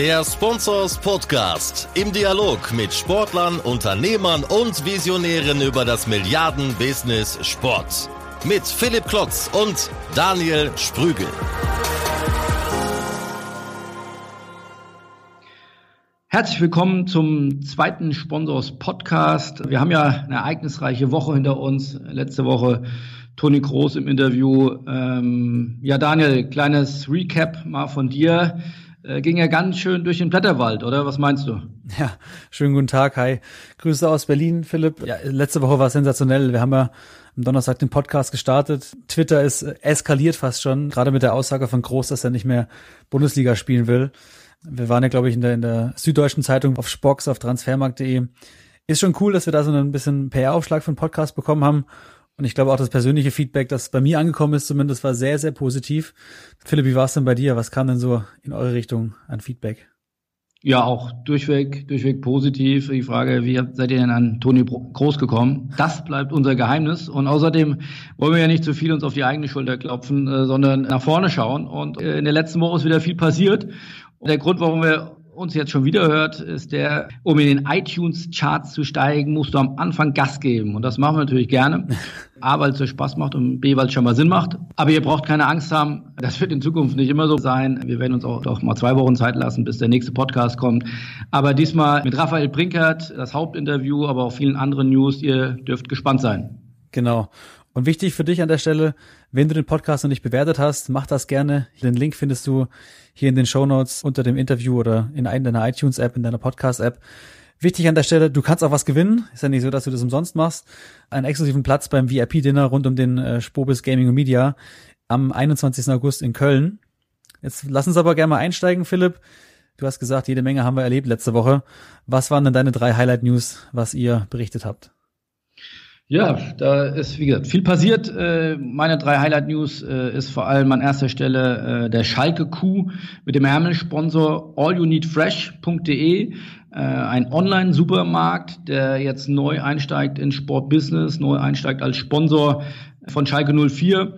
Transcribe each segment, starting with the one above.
Der Sponsors Podcast im Dialog mit Sportlern, Unternehmern und Visionären über das Milliarden-Business Sport. Mit Philipp Klotz und Daniel Sprügel. Herzlich willkommen zum zweiten Sponsors Podcast. Wir haben ja eine ereignisreiche Woche hinter uns. Letzte Woche Toni Groß im Interview. Ähm, ja, Daniel, kleines Recap mal von dir äh, ging ja ganz schön durch den Blätterwald, oder? Was meinst du? Ja, schönen guten Tag, hi. Grüße aus Berlin, Philipp. Ja, letzte Woche war sensationell. Wir haben ja am Donnerstag den Podcast gestartet. Twitter ist eskaliert fast schon, gerade mit der Aussage von Groß, dass er nicht mehr Bundesliga spielen will. Wir waren ja, glaube ich, in der, in der Süddeutschen Zeitung auf Spox, auf transfermarkt.de. Ist schon cool, dass wir da so ein bisschen PR-Aufschlag für den Podcast bekommen haben. Und ich glaube auch das persönliche Feedback, das bei mir angekommen ist, zumindest war sehr, sehr positiv. Philipp, wie war es denn bei dir? Was kam denn so in eure Richtung an Feedback? Ja, auch durchweg, durchweg positiv. Die Frage, wie seid ihr denn an Toni Groß gekommen? Das bleibt unser Geheimnis. Und außerdem wollen wir ja nicht zu viel uns auf die eigene Schulter klopfen, äh, sondern nach vorne schauen. Und äh, in der letzten Woche ist wieder viel passiert. Und der Grund, warum wir uns jetzt schon wieder hört, ist der, um in den iTunes-Charts zu steigen, musst du am Anfang Gas geben. Und das machen wir natürlich gerne. A, weil es so Spaß macht und B, weil es schon mal Sinn macht. Aber ihr braucht keine Angst haben. Das wird in Zukunft nicht immer so sein. Wir werden uns auch doch mal zwei Wochen Zeit lassen, bis der nächste Podcast kommt. Aber diesmal mit Raphael Brinkert, das Hauptinterview, aber auch vielen anderen News. Ihr dürft gespannt sein. Genau. Und wichtig für dich an der Stelle, wenn du den Podcast noch nicht bewertet hast, mach das gerne. Den Link findest du hier in den Show Notes unter dem Interview oder in deiner iTunes-App, in deiner Podcast-App. Wichtig an der Stelle, du kannst auch was gewinnen. Ist ja nicht so, dass du das umsonst machst. Einen exklusiven Platz beim VIP-Dinner rund um den äh, Spobis Gaming und Media am 21. August in Köln. Jetzt lass uns aber gerne mal einsteigen, Philipp. Du hast gesagt, jede Menge haben wir erlebt letzte Woche. Was waren denn deine drei Highlight-News, was ihr berichtet habt? Ja, da ist, wie gesagt, viel passiert. Äh, meine drei Highlight-News äh, ist vor allem an erster Stelle äh, der Schalke-Coup mit dem Ärmelsponsor allyouneedfresh.de, ein Online-Supermarkt, der jetzt neu einsteigt in Sportbusiness, neu einsteigt als Sponsor von Schalke 04.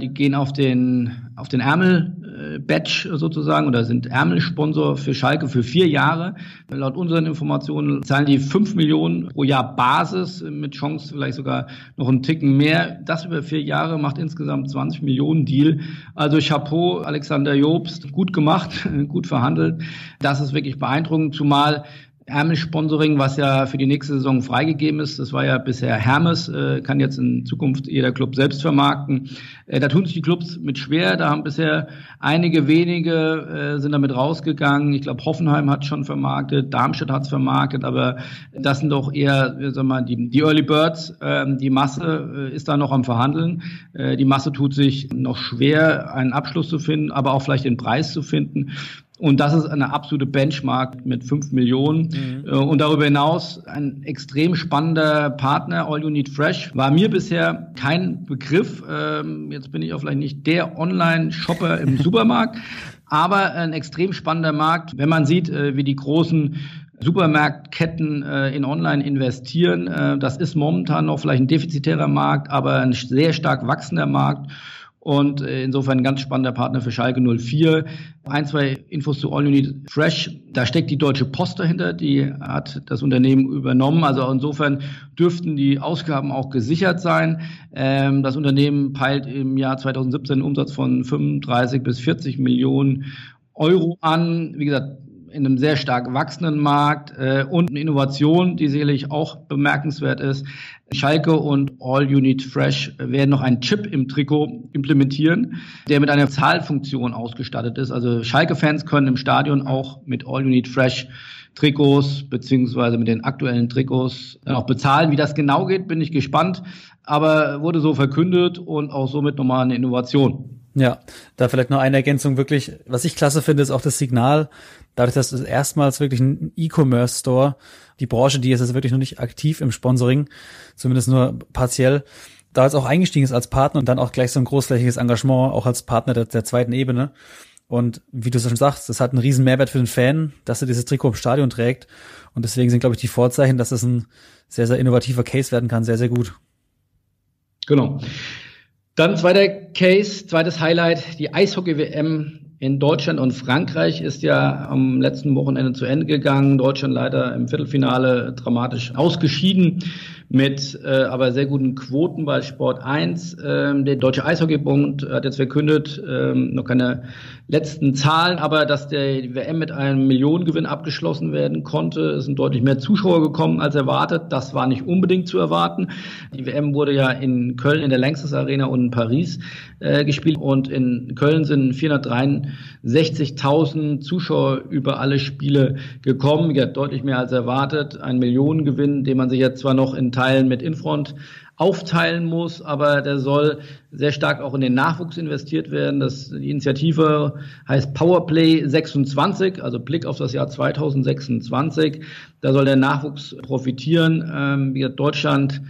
Die gehen auf den, auf den Ärmel Badge sozusagen oder sind Ärmelsponsor für Schalke für vier Jahre. Laut unseren Informationen zahlen die fünf Millionen pro Jahr Basis mit Chance vielleicht sogar noch einen Ticken mehr. Das über vier Jahre macht insgesamt 20 Millionen Deal. Also Chapeau, Alexander Jobst, gut gemacht, gut verhandelt. Das ist wirklich beeindruckend, zumal Hermes-Sponsoring, was ja für die nächste Saison freigegeben ist. Das war ja bisher Hermes, äh, kann jetzt in Zukunft jeder Club selbst vermarkten. Äh, da tun sich die Clubs mit schwer. Da haben bisher einige wenige äh, sind damit rausgegangen. Ich glaube, Hoffenheim hat schon vermarktet, Darmstadt hat es vermarktet, aber das sind doch eher, sag mal, die, die Early Birds. Ähm, die Masse äh, ist da noch am Verhandeln. Äh, die Masse tut sich noch schwer, einen Abschluss zu finden, aber auch vielleicht den Preis zu finden. Und das ist eine absolute Benchmark mit fünf Millionen. Mhm. Äh, und darüber hinaus ein extrem spannender Partner, All You Need Fresh, war mir bisher kein Begriff. Ähm, jetzt bin ich auch vielleicht nicht der Online-Shopper im Supermarkt, aber ein extrem spannender Markt, wenn man sieht, äh, wie die großen Supermarktketten äh, in Online investieren. Das ist momentan noch vielleicht ein defizitärer Markt, aber ein sehr stark wachsender Markt. Und äh, insofern ein ganz spannender Partner für Schalke 04. Ein, zwei Infos zu All You Need Fresh. Da steckt die Deutsche Post dahinter, die hat das Unternehmen übernommen. Also insofern dürften die Ausgaben auch gesichert sein. Ähm, das Unternehmen peilt im Jahr 2017 einen Umsatz von 35 bis 40 Millionen Euro an. Wie gesagt, in einem sehr stark wachsenden Markt äh, und eine Innovation, die sicherlich auch bemerkenswert ist. Schalke und All You Need Fresh werden noch einen Chip im Trikot implementieren, der mit einer Zahlfunktion ausgestattet ist. Also Schalke-Fans können im Stadion auch mit All You Need Fresh Trikots beziehungsweise mit den aktuellen Trikots auch bezahlen. Wie das genau geht, bin ich gespannt. Aber wurde so verkündet und auch somit nochmal eine Innovation. Ja, da vielleicht noch eine Ergänzung wirklich. Was ich klasse finde, ist auch das Signal. Dadurch, dass es erstmals wirklich ein E-Commerce-Store, die Branche, die ist jetzt wirklich noch nicht aktiv im Sponsoring, zumindest nur partiell, da jetzt auch eingestiegen ist als Partner und dann auch gleich so ein großflächiges Engagement, auch als Partner der, der zweiten Ebene. Und wie du es schon sagst, das hat einen riesen Mehrwert für den Fan, dass er dieses Trikot im Stadion trägt. Und deswegen sind, glaube ich, die Vorzeichen, dass es ein sehr, sehr innovativer Case werden kann, sehr, sehr gut. Genau. Dann zweiter Case, zweites Highlight, die Eishockey-WM in Deutschland und Frankreich ist ja am letzten Wochenende zu Ende gegangen. Deutschland leider im Viertelfinale dramatisch ausgeschieden mit äh, aber sehr guten Quoten bei Sport 1. Ähm, der Deutsche Eishockeybund hat jetzt verkündet, ähm, noch keine letzten Zahlen, aber dass der WM mit einem Millionengewinn abgeschlossen werden konnte. Es sind deutlich mehr Zuschauer gekommen als erwartet. Das war nicht unbedingt zu erwarten. Die WM wurde ja in Köln in der Längstes Arena und in Paris äh, gespielt und in Köln sind 463.000 Zuschauer über alle Spiele gekommen. Ja, deutlich mehr als erwartet. Ein Millionengewinn, den man sich jetzt zwar noch in Teilen mit Infront aufteilen muss, aber der soll sehr stark auch in den Nachwuchs investiert werden. Das, die Initiative heißt Powerplay 26, also Blick auf das Jahr 2026. Da soll der Nachwuchs profitieren. Ähm, Deutschland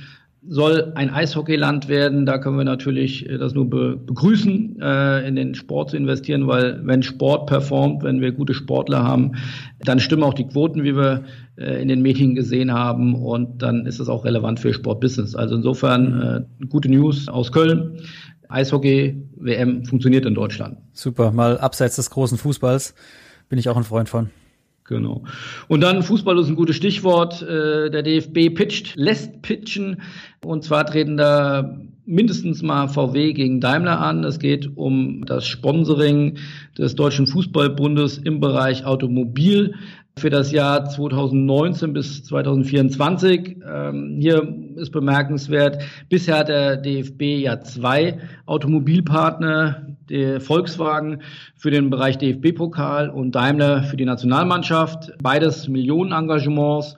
soll ein Eishockeyland werden. Da können wir natürlich äh, das nur be begrüßen, äh, in den Sport zu investieren, weil wenn Sport performt, wenn wir gute Sportler haben, dann stimmen auch die Quoten, wie wir äh, in den Medien gesehen haben, und dann ist es auch relevant für Sportbusiness. Also insofern gute News aus Köln. Eishockey-WM funktioniert in Deutschland. Super, mal abseits des großen Fußballs bin ich auch ein Freund von. Genau. Und dann Fußball ist ein gutes Stichwort. Äh, der DFB pitcht, lässt pitchen. Und zwar treten da mindestens mal VW gegen Daimler an. Es geht um das Sponsoring des Deutschen Fußballbundes im Bereich Automobil für das Jahr 2019 bis 2024. Ähm, hier ist bemerkenswert, bisher hat der DFB ja zwei Automobilpartner, Volkswagen für den Bereich DFB-Pokal und Daimler für die Nationalmannschaft. Beides Millionenengagements.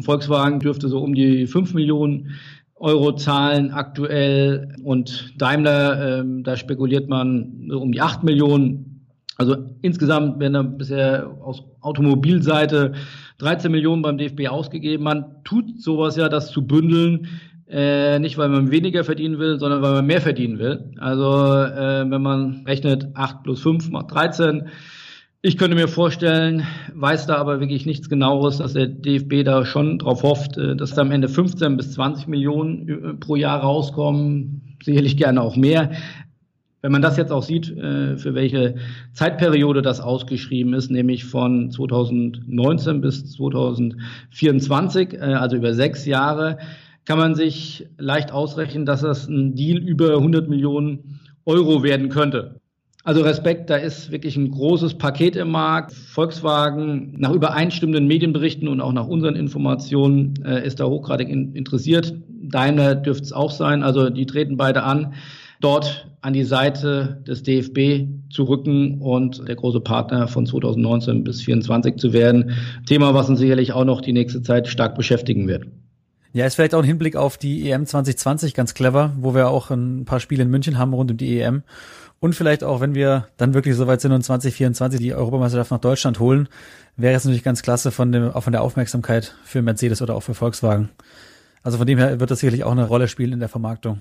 Volkswagen dürfte so um die fünf Millionen Euro zahlen aktuell und Daimler, ähm, da spekuliert man um die acht Millionen also insgesamt werden da bisher aus Automobilseite 13 Millionen beim DFB ausgegeben. Man tut sowas ja, das zu bündeln, äh, nicht weil man weniger verdienen will, sondern weil man mehr verdienen will. Also äh, wenn man rechnet 8 plus 5 macht 13. Ich könnte mir vorstellen, weiß da aber wirklich nichts genaueres, dass der DFB da schon drauf hofft, äh, dass da am Ende 15 bis 20 Millionen äh, pro Jahr rauskommen. Sicherlich gerne auch mehr. Wenn man das jetzt auch sieht, äh, für welche Zeitperiode das ausgeschrieben ist, nämlich von 2019 bis 2024, äh, also über sechs Jahre, kann man sich leicht ausrechnen, dass das ein Deal über 100 Millionen Euro werden könnte. Also Respekt, da ist wirklich ein großes Paket im Markt. Volkswagen, nach übereinstimmenden Medienberichten und auch nach unseren Informationen, äh, ist da hochgradig interessiert. Daimler dürfte es auch sein. Also die treten beide an dort an die Seite des DFB zu rücken und der große Partner von 2019 bis 2024 zu werden. Thema, was uns sicherlich auch noch die nächste Zeit stark beschäftigen wird. Ja, ist vielleicht auch ein Hinblick auf die EM 2020 ganz clever, wo wir auch ein paar Spiele in München haben rund um die EM. Und vielleicht auch, wenn wir dann wirklich soweit sind und 2024 die Europameisterschaft nach Deutschland holen, wäre es natürlich ganz klasse von, dem, auch von der Aufmerksamkeit für Mercedes oder auch für Volkswagen. Also von dem her wird das sicherlich auch eine Rolle spielen in der Vermarktung.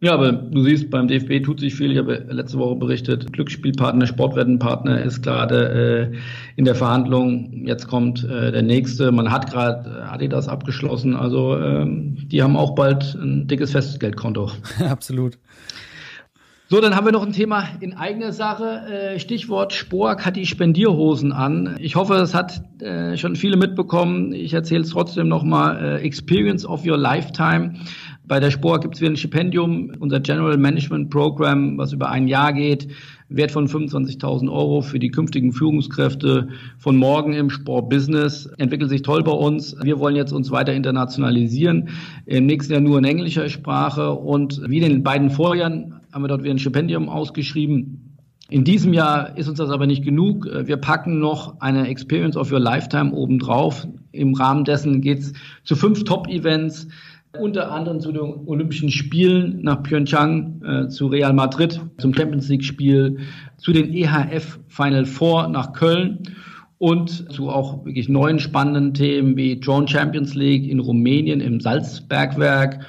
Ja, aber du siehst, beim DFB tut sich viel. Ich habe letzte Woche berichtet, Glücksspielpartner, Sportwettenpartner ist gerade äh, in der Verhandlung. Jetzt kommt äh, der nächste. Man hat gerade äh, Adidas abgeschlossen. Also ähm, die haben auch bald ein dickes Festgeldkonto. Absolut. So, dann haben wir noch ein Thema in eigener Sache. Äh, Stichwort Spork hat die Spendierhosen an. Ich hoffe, es hat äh, schon viele mitbekommen. Ich erzähle es trotzdem nochmal. Äh, Experience of Your Lifetime. Bei der Spor gibt es wieder ein Stipendium, unser General Management Program, was über ein Jahr geht, Wert von 25.000 Euro für die künftigen Führungskräfte von morgen im Sportbusiness. Entwickelt sich toll bei uns. Wir wollen jetzt uns weiter internationalisieren. Im nächsten Jahr nur in englischer Sprache und wie in den beiden Vorjahren haben wir dort wieder ein Stipendium ausgeschrieben. In diesem Jahr ist uns das aber nicht genug. Wir packen noch eine Experience of Your Lifetime obendrauf. Im Rahmen dessen geht es zu fünf Top-Events unter anderem zu den Olympischen Spielen nach Pyeongchang, äh, zu Real Madrid, zum Champions League-Spiel, zu den EHF Final Four nach Köln und zu auch wirklich neuen spannenden Themen wie Drone Champions League in Rumänien im Salzbergwerk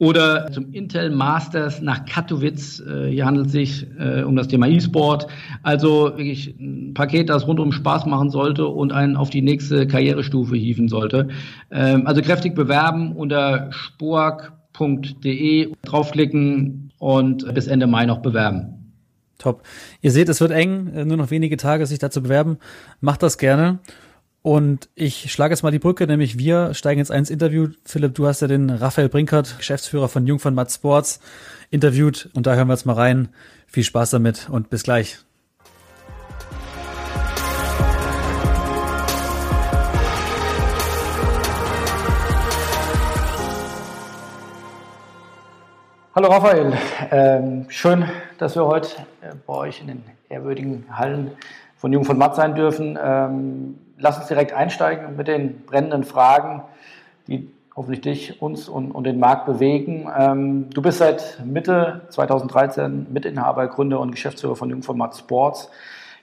oder zum Intel Masters nach Katowice. Äh, hier handelt es sich äh, um das Thema E-Sport. Also wirklich ein Paket, das rundum Spaß machen sollte und einen auf die nächste Karrierestufe hieven sollte. Ähm, also kräftig bewerben unter spork.de draufklicken und bis Ende Mai noch bewerben. Top. Ihr seht, es wird eng, äh, nur noch wenige Tage sich dazu bewerben. Macht das gerne. Und ich schlage jetzt mal die Brücke, nämlich wir steigen jetzt ins Interview. Philipp, du hast ja den Raphael Brinkert, Geschäftsführer von Jung von Matt Sports, interviewt und da hören wir jetzt mal rein. Viel Spaß damit und bis gleich. Hallo Raphael, ähm, schön, dass wir heute äh, bei euch in den ehrwürdigen Hallen von Jung von Matt sein dürfen. Ähm, lass uns direkt einsteigen mit den brennenden Fragen, die hoffentlich dich, uns und, und den Markt bewegen. Ähm, du bist seit Mitte 2013 Mitinhaber, Gründer und Geschäftsführer von Jung von Matt Sports.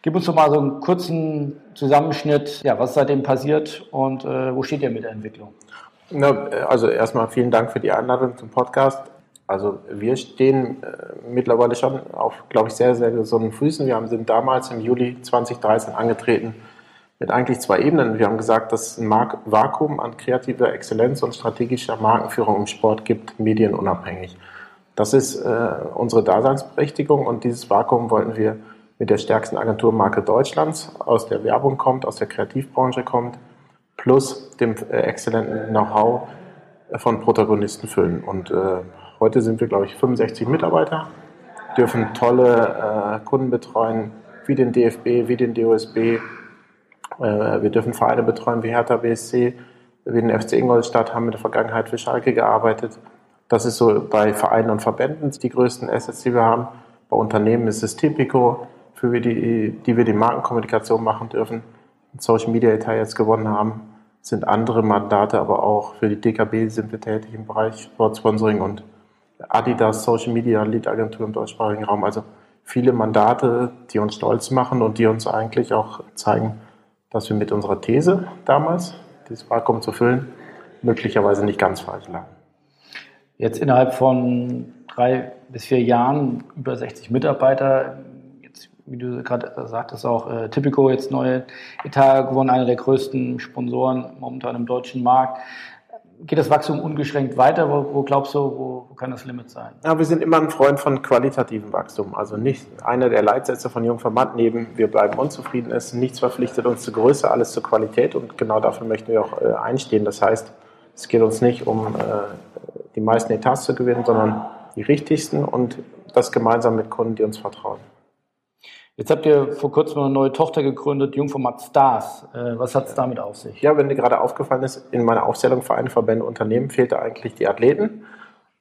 Gib uns doch mal so einen kurzen Zusammenschnitt, ja, was seitdem passiert und äh, wo steht ihr mit der Entwicklung? Na, also erstmal vielen Dank für die Einladung zum Podcast. Also wir stehen äh, mittlerweile schon auf, glaube ich, sehr, sehr gesunden Füßen. Wir haben, sind damals im Juli 2013 angetreten mit eigentlich zwei Ebenen. Wir haben gesagt, dass es ein Mark Vakuum an kreativer Exzellenz und strategischer Markenführung im Sport gibt, medienunabhängig. Das ist äh, unsere Daseinsberechtigung und dieses Vakuum wollten wir mit der stärksten Agenturmarke Deutschlands, aus der Werbung kommt, aus der Kreativbranche kommt, plus dem äh, exzellenten Know-how von Protagonisten füllen. Und äh, Heute sind wir, glaube ich, 65 Mitarbeiter, dürfen tolle äh, Kunden betreuen, wie den DFB, wie den DOSB. Äh, wir dürfen Vereine betreuen wie Hertha BSC, wie den FC Ingolstadt, haben in der Vergangenheit für Schalke gearbeitet. Das ist so bei Vereinen und Verbänden die größten Assets, die wir haben. Bei Unternehmen ist es Typico, für die, die wir die Markenkommunikation machen dürfen. Social Media Etat jetzt gewonnen haben, sind andere Mandate, aber auch für die DKB sind wir tätig im Bereich Sportsponsoring und Adidas Social Media Lead Agentur im deutschsprachigen Raum. Also viele Mandate, die uns stolz machen und die uns eigentlich auch zeigen, dass wir mit unserer These damals, dieses Vakuum zu füllen, möglicherweise nicht ganz falsch lagen. Jetzt innerhalb von drei bis vier Jahren über 60 Mitarbeiter. Jetzt, wie du gerade sagtest, auch äh, Typico jetzt neue Etat gewonnen, einer der größten Sponsoren momentan im deutschen Markt geht das Wachstum ungeschränkt weiter? Wo, wo glaubst du, wo, kann das Limit sein? Ja, wir sind immer ein Freund von qualitativem Wachstum. Also nicht einer der Leitsätze von Jung Vermandt neben wir bleiben unzufrieden ist. Nichts verpflichtet uns zur Größe, alles zur Qualität und genau dafür möchten wir auch äh, einstehen. Das heißt, es geht uns nicht um äh, die meisten Etats zu gewinnen, sondern die richtigsten und das gemeinsam mit Kunden, die uns vertrauen. Jetzt habt ihr vor kurzem eine neue Tochter gegründet, Jungformat Stars. Äh, was hat es damit auf sich? Ja, wenn dir gerade aufgefallen ist, in meiner Aufzählung Vereine, Verbände, Unternehmen fehlte eigentlich die Athleten.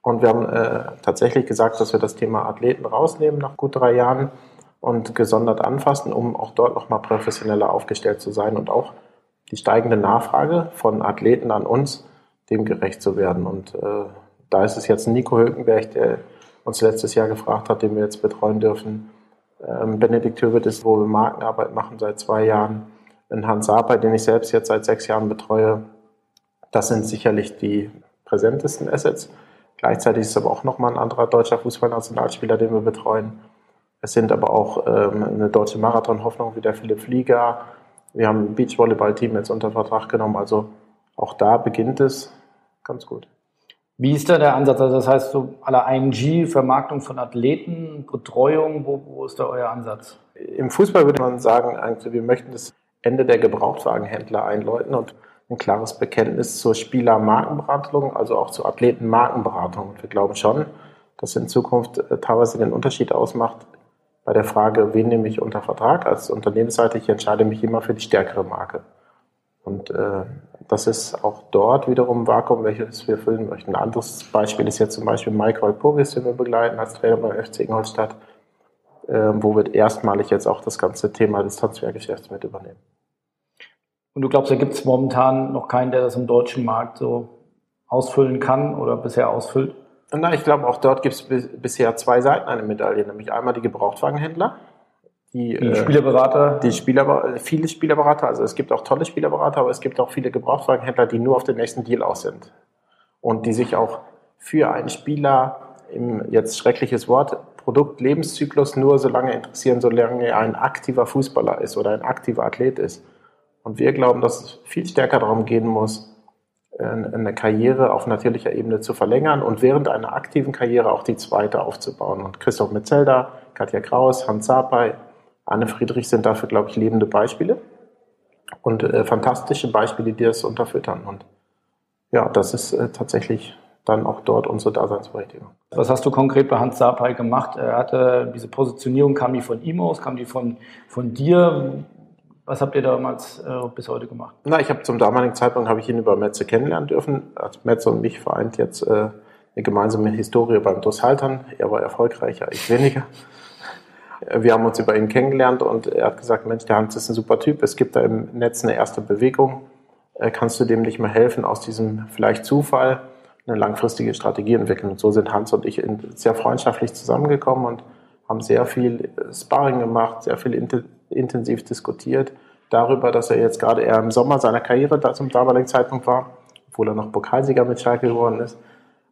Und wir haben äh, tatsächlich gesagt, dass wir das Thema Athleten rausnehmen nach gut drei Jahren und gesondert anfassen, um auch dort nochmal professioneller aufgestellt zu sein und auch die steigende Nachfrage von Athleten an uns dem gerecht zu werden. Und äh, da ist es jetzt Nico Hülkenberg, der uns letztes Jahr gefragt hat, den wir jetzt betreuen dürfen, ähm, Benedikt Hürwit ist, wo wir Markenarbeit machen seit zwei Jahren. In Hans Saper, den ich selbst jetzt seit sechs Jahren betreue. Das sind sicherlich die präsentesten Assets. Gleichzeitig ist es aber auch nochmal ein anderer deutscher Fußballnationalspieler, den wir betreuen. Es sind aber auch ähm, eine deutsche Marathon-Hoffnung wie der Philipp Flieger. Wir haben ein Beachvolleyball-Team jetzt unter Vertrag genommen. Also auch da beginnt es ganz gut. Wie ist da der Ansatz? Also das heißt, so aller IMG, Vermarktung von Athleten, Betreuung, wo, wo ist da euer Ansatz? Im Fußball würde man sagen, also wir möchten das Ende der Gebrauchtwagenhändler einläuten und ein klares Bekenntnis zur Spieler-Markenberatung, also auch zur Athleten-Markenberatung. Und wir glauben schon, dass in Zukunft äh, teilweise den Unterschied ausmacht bei der Frage, wen nehme ich unter Vertrag als Unternehmensseite. Ich entscheide mich immer für die stärkere Marke. Und äh, das ist auch dort wiederum ein Vakuum, welches wir füllen möchten. Ein anderes Beispiel ist jetzt zum Beispiel Mike Walpurgis, den wir begleiten als Trainer beim FC Ingolstadt, äh, wo wir erstmalig jetzt auch das ganze Thema des Transfergeschäfts mit übernehmen. Und du glaubst, da gibt es momentan noch keinen, der das im deutschen Markt so ausfüllen kann oder bisher ausfüllt? Na, ich glaube, auch dort gibt es bisher zwei Seiten einer Medaille, nämlich einmal die Gebrauchtwagenhändler, die, die äh, Spielerberater? Die Spieler, viele Spielerberater, also es gibt auch tolle Spielerberater, aber es gibt auch viele Gebrauchtwagenhändler, die nur auf den nächsten Deal aus sind. Und die sich auch für einen Spieler im jetzt schreckliches Wort Produktlebenszyklus nur so lange interessieren, solange er ein aktiver Fußballer ist oder ein aktiver Athlet ist. Und wir glauben, dass es viel stärker darum gehen muss, eine Karriere auf natürlicher Ebene zu verlängern und während einer aktiven Karriere auch die zweite aufzubauen. Und Christoph Metzelder, Katja Kraus, Hans Sapai, Anne Friedrich sind dafür, glaube ich, lebende Beispiele und äh, fantastische Beispiele, die das unterfüttern. Und ja, das ist äh, tatsächlich dann auch dort unsere Daseinsberechtigung. Was hast du konkret bei Hans Sapai gemacht? Er hatte diese Positionierung, kam die von ihm aus, kam die von, von dir? Was habt ihr damals äh, bis heute gemacht? Na, ich habe zum damaligen Zeitpunkt habe ich ihn über Metze kennenlernen dürfen. Also Metze und mich vereint jetzt äh, eine gemeinsame Historie beim Haltern. Er war erfolgreicher, ich weniger. Wir haben uns über ihn kennengelernt und er hat gesagt, Mensch, der Hans ist ein super Typ. Es gibt da im Netz eine erste Bewegung. Äh, kannst du dem nicht mehr helfen, aus diesem vielleicht Zufall eine langfristige Strategie entwickeln? Und so sind Hans und ich sehr freundschaftlich zusammengekommen und haben sehr viel Sparring gemacht, sehr viel intensiv diskutiert darüber, dass er jetzt gerade eher im Sommer seiner Karriere da zum damaligen Zeitpunkt war, obwohl er noch Pokalsieger mit Schalke geworden ist.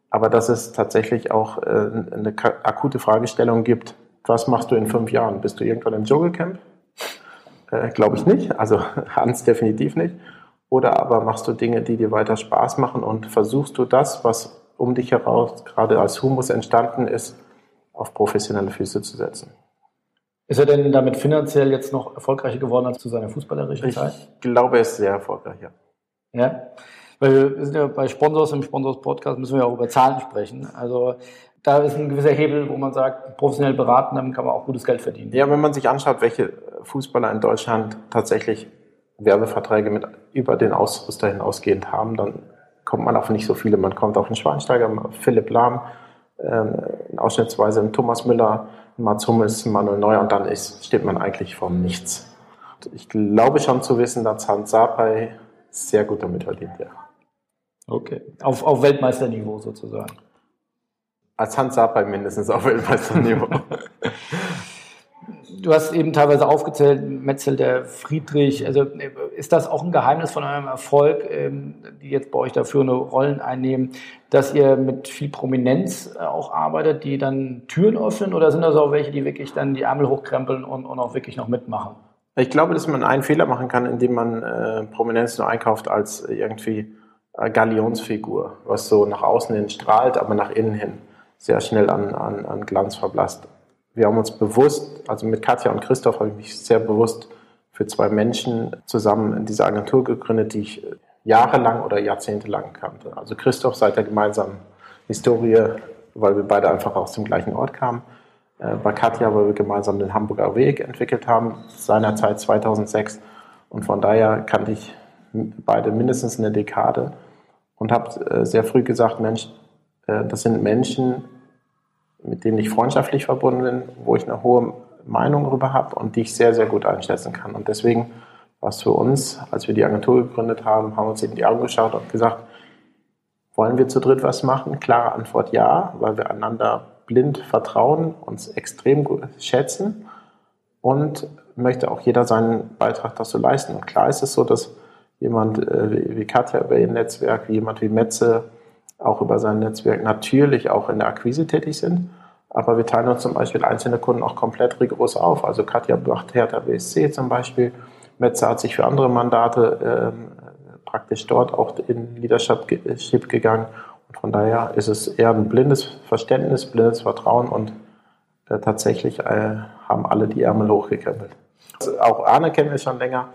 Aber dass es tatsächlich auch äh, eine akute Fragestellung gibt, was machst du in fünf Jahren? Bist du irgendwann im Dschungelcamp? Äh, Glaube ich nicht. Also Hans definitiv nicht. Oder aber machst du Dinge, die dir weiter Spaß machen und versuchst du das, was um dich heraus gerade als Humus entstanden ist, auf professionelle Füße zu setzen. Ist er denn damit finanziell jetzt noch erfolgreicher geworden als zu seiner fußballerischen Zeit? Ich glaube, er ist sehr erfolgreich, ja. Ja, weil wir sind ja bei Sponsors, im Sponsors-Podcast müssen wir ja auch über Zahlen sprechen. Also da ist ein gewisser Hebel, wo man sagt, professionell beraten, dann kann man auch gutes Geld verdienen. Ja, wenn man sich anschaut, welche Fußballer in Deutschland tatsächlich Werbeverträge mit über den Ausrüster hinausgehend haben, dann kommt man auf nicht so viele. Man kommt auf einen Schweinsteiger, Philipp Lahm, ähm, ausschnittsweise einen Thomas Müller, Mats Hummels, Manuel Neuer und dann ist, steht man eigentlich vor nichts. Ich glaube schon zu wissen, dass Hans Sapai sehr gut damit verdient, ja. Okay, auf, auf Weltmeisterniveau sozusagen. Als Hans Sapai mindestens auf Weltmeisterniveau. du hast eben teilweise aufgezählt, Metzel, der Friedrich. Also ist das auch ein Geheimnis von eurem Erfolg, ähm, die jetzt bei euch dafür eine Rollen einnehmen, dass ihr mit viel Prominenz äh, auch arbeitet, die dann Türen öffnen? Oder sind das auch welche, die wirklich dann die Ärmel hochkrempeln und, und auch wirklich noch mitmachen? Ich glaube, dass man einen Fehler machen kann, indem man äh, Prominenz nur einkauft als irgendwie äh, Galionsfigur, was so nach außen hin strahlt, aber nach innen hin sehr schnell an, an, an Glanz verblasst. Wir haben uns bewusst, also mit Katja und Christoph habe ich mich sehr bewusst für zwei Menschen zusammen in diese Agentur gegründet, die ich jahrelang oder jahrzehntelang kannte. Also Christoph seit der gemeinsamen Historie, weil wir beide einfach aus dem gleichen Ort kamen. Äh, bei Katja, weil wir gemeinsam den Hamburger Weg entwickelt haben, seinerzeit 2006. Und von daher kannte ich beide mindestens eine Dekade und habe äh, sehr früh gesagt, Mensch, äh, das sind Menschen, mit denen ich freundschaftlich verbunden bin, wo ich eine hohe Meinung darüber habe und die ich sehr, sehr gut einschätzen kann. Und deswegen war es für uns, als wir die Agentur gegründet haben, haben wir uns in die Augen geschaut und gesagt, wollen wir zu dritt was machen? Klare Antwort ja, weil wir einander blind vertrauen, uns extrem gut schätzen und möchte auch jeder seinen Beitrag dazu leisten. Und klar ist es so, dass jemand äh, wie Katja über ihr Netzwerk, wie jemand wie Metze auch über sein Netzwerk natürlich auch in der Akquise tätig sind. Aber wir teilen uns zum Beispiel einzelne Kunden auch komplett rigoros auf. Also Katja macht Hertha BSC zum Beispiel. Metze hat sich für andere Mandate ähm, praktisch dort auch in Leadership gegangen. Und von daher ist es eher ein blindes Verständnis, blindes Vertrauen und äh, tatsächlich äh, haben alle die Ärmel hochgekrempelt. Also auch Arne kennen wir schon länger,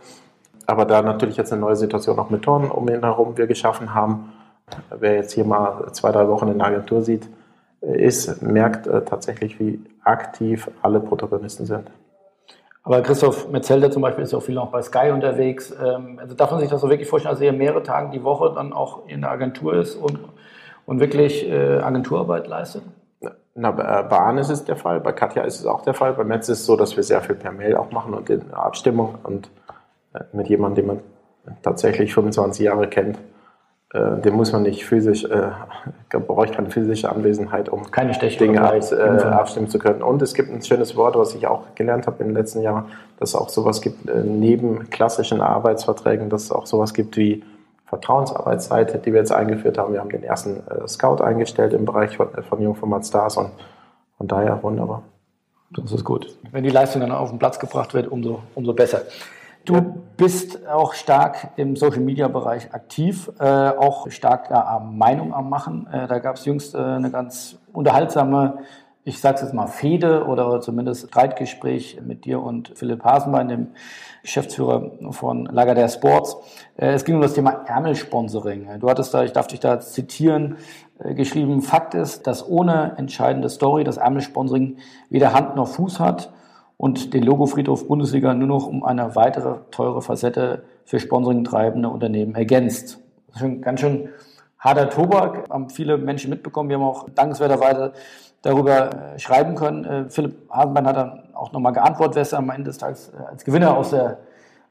aber da natürlich jetzt eine neue Situation auch mit Tonnen um ihn herum wir geschaffen haben, wer jetzt hier mal zwei, drei Wochen in der Agentur sieht, ist, merkt äh, tatsächlich, wie aktiv alle Protagonisten sind. Aber Christoph Metzelder zum Beispiel ist ja auch viel noch bei Sky unterwegs. Ähm, also darf man sich das so wirklich vorstellen, dass er mehrere Tage die Woche dann auch in der Agentur ist und, und wirklich äh, Agenturarbeit leistet? Na, bei Arne ist es der Fall, bei Katja ist es auch der Fall. Bei Metz ist es so, dass wir sehr viel per Mail auch machen und in Abstimmung und mit jemandem, den man tatsächlich 25 Jahre kennt, äh, den muss man nicht physisch, äh, braucht keine physische Anwesenheit, um keine Dinge ab, äh, abstimmen zu können. Und es gibt ein schönes Wort, was ich auch gelernt habe in den letzten Jahren, dass es auch sowas gibt, äh, neben klassischen Arbeitsverträgen, dass es auch sowas gibt wie Vertrauensarbeitszeit, die wir jetzt eingeführt haben. Wir haben den ersten äh, Scout eingestellt im Bereich von, äh, von Jungformat Stars und von daher wunderbar. Das ist gut. Wenn die Leistung dann auf den Platz gebracht wird, umso, umso besser. Du bist auch stark im Social Media Bereich aktiv, äh, auch stark äh, Meinung am Machen. Äh, da gab es jüngst äh, eine ganz unterhaltsame ich sage es jetzt mal, Fehde oder zumindest Streitgespräch mit dir und Philipp Hasenbein, dem Geschäftsführer von Lagardère Sports. Äh, es ging um das Thema Ärmelsponsoring. Du hattest da, ich darf dich da zitieren, äh, geschrieben, Fakt ist, dass ohne entscheidende Story das Ärmelsponsoring weder Hand noch Fuß hat und den Logofriedhof Bundesliga nur noch um eine weitere teure Facette für Sponsoring treibende Unternehmen ergänzt. Das ist schon ganz schön harter Tobak, haben viele Menschen mitbekommen. Wir haben auch dankenswerterweise darüber äh, schreiben können. Äh, Philipp Hasenbein hat dann auch nochmal geantwortet, wer ist am Ende des Tages äh, als Gewinner aus der,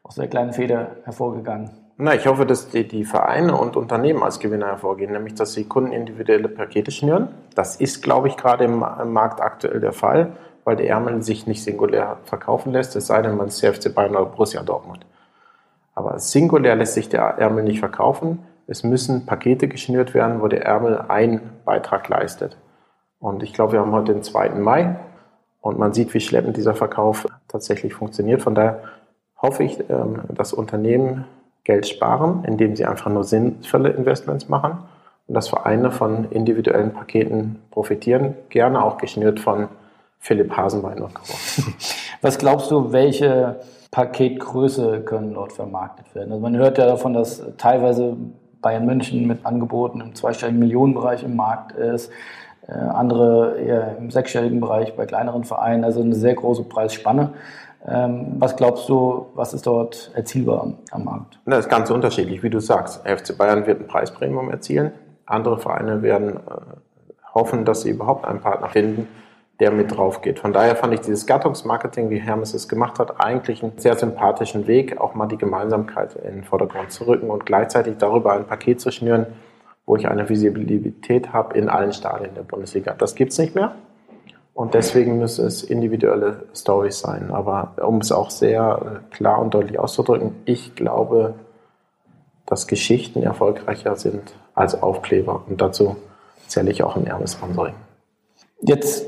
aus der kleinen Feder hervorgegangen. Na, ich hoffe, dass die, die Vereine und Unternehmen als Gewinner hervorgehen, nämlich dass sie Kunden individuelle Pakete schnüren. Das ist, glaube ich, gerade im, im Markt aktuell der Fall, weil der Ärmel sich nicht singulär verkaufen lässt, es sei denn, man ist CFC Bayern oder Borussia Dortmund. Aber singulär lässt sich der Ärmel nicht verkaufen. Es müssen Pakete geschnürt werden, wo der Ärmel einen Beitrag leistet. Und ich glaube, wir haben heute den 2. Mai und man sieht, wie schleppend dieser Verkauf tatsächlich funktioniert. Von daher hoffe ich, ähm, dass Unternehmen Geld sparen, indem sie einfach nur sinnvolle Investments machen und dass Vereine von individuellen Paketen profitieren, gerne auch geschnürt von Philipp Hasenbein und Co. Was glaubst du, welche Paketgröße können dort vermarktet werden? Also man hört ja davon, dass teilweise Bayern München mit Angeboten im zweistelligen Millionenbereich im Markt ist. Äh, andere eher im sechsstelligen Bereich bei kleineren Vereinen, also eine sehr große Preisspanne. Ähm, was glaubst du, was ist dort erzielbar am, am Markt? Das ist ganz unterschiedlich, wie du sagst. FC Bayern wird ein Preispremium erzielen. Andere Vereine werden äh, hoffen, dass sie überhaupt einen Partner finden, der mit drauf geht. Von daher fand ich dieses Gattungsmarketing, wie Hermes es gemacht hat, eigentlich einen sehr sympathischen Weg, auch mal die Gemeinsamkeit in den Vordergrund zu rücken und gleichzeitig darüber ein Paket zu schnüren, wo ich eine Visibilität habe in allen Stadien der Bundesliga. Das gibt es nicht mehr. Und deswegen müssen es individuelle Stories sein. Aber um es auch sehr äh, klar und deutlich auszudrücken, ich glaube, dass Geschichten erfolgreicher sind als Aufkleber. Und dazu zähle ich auch ein Erbesponsoring. Jetzt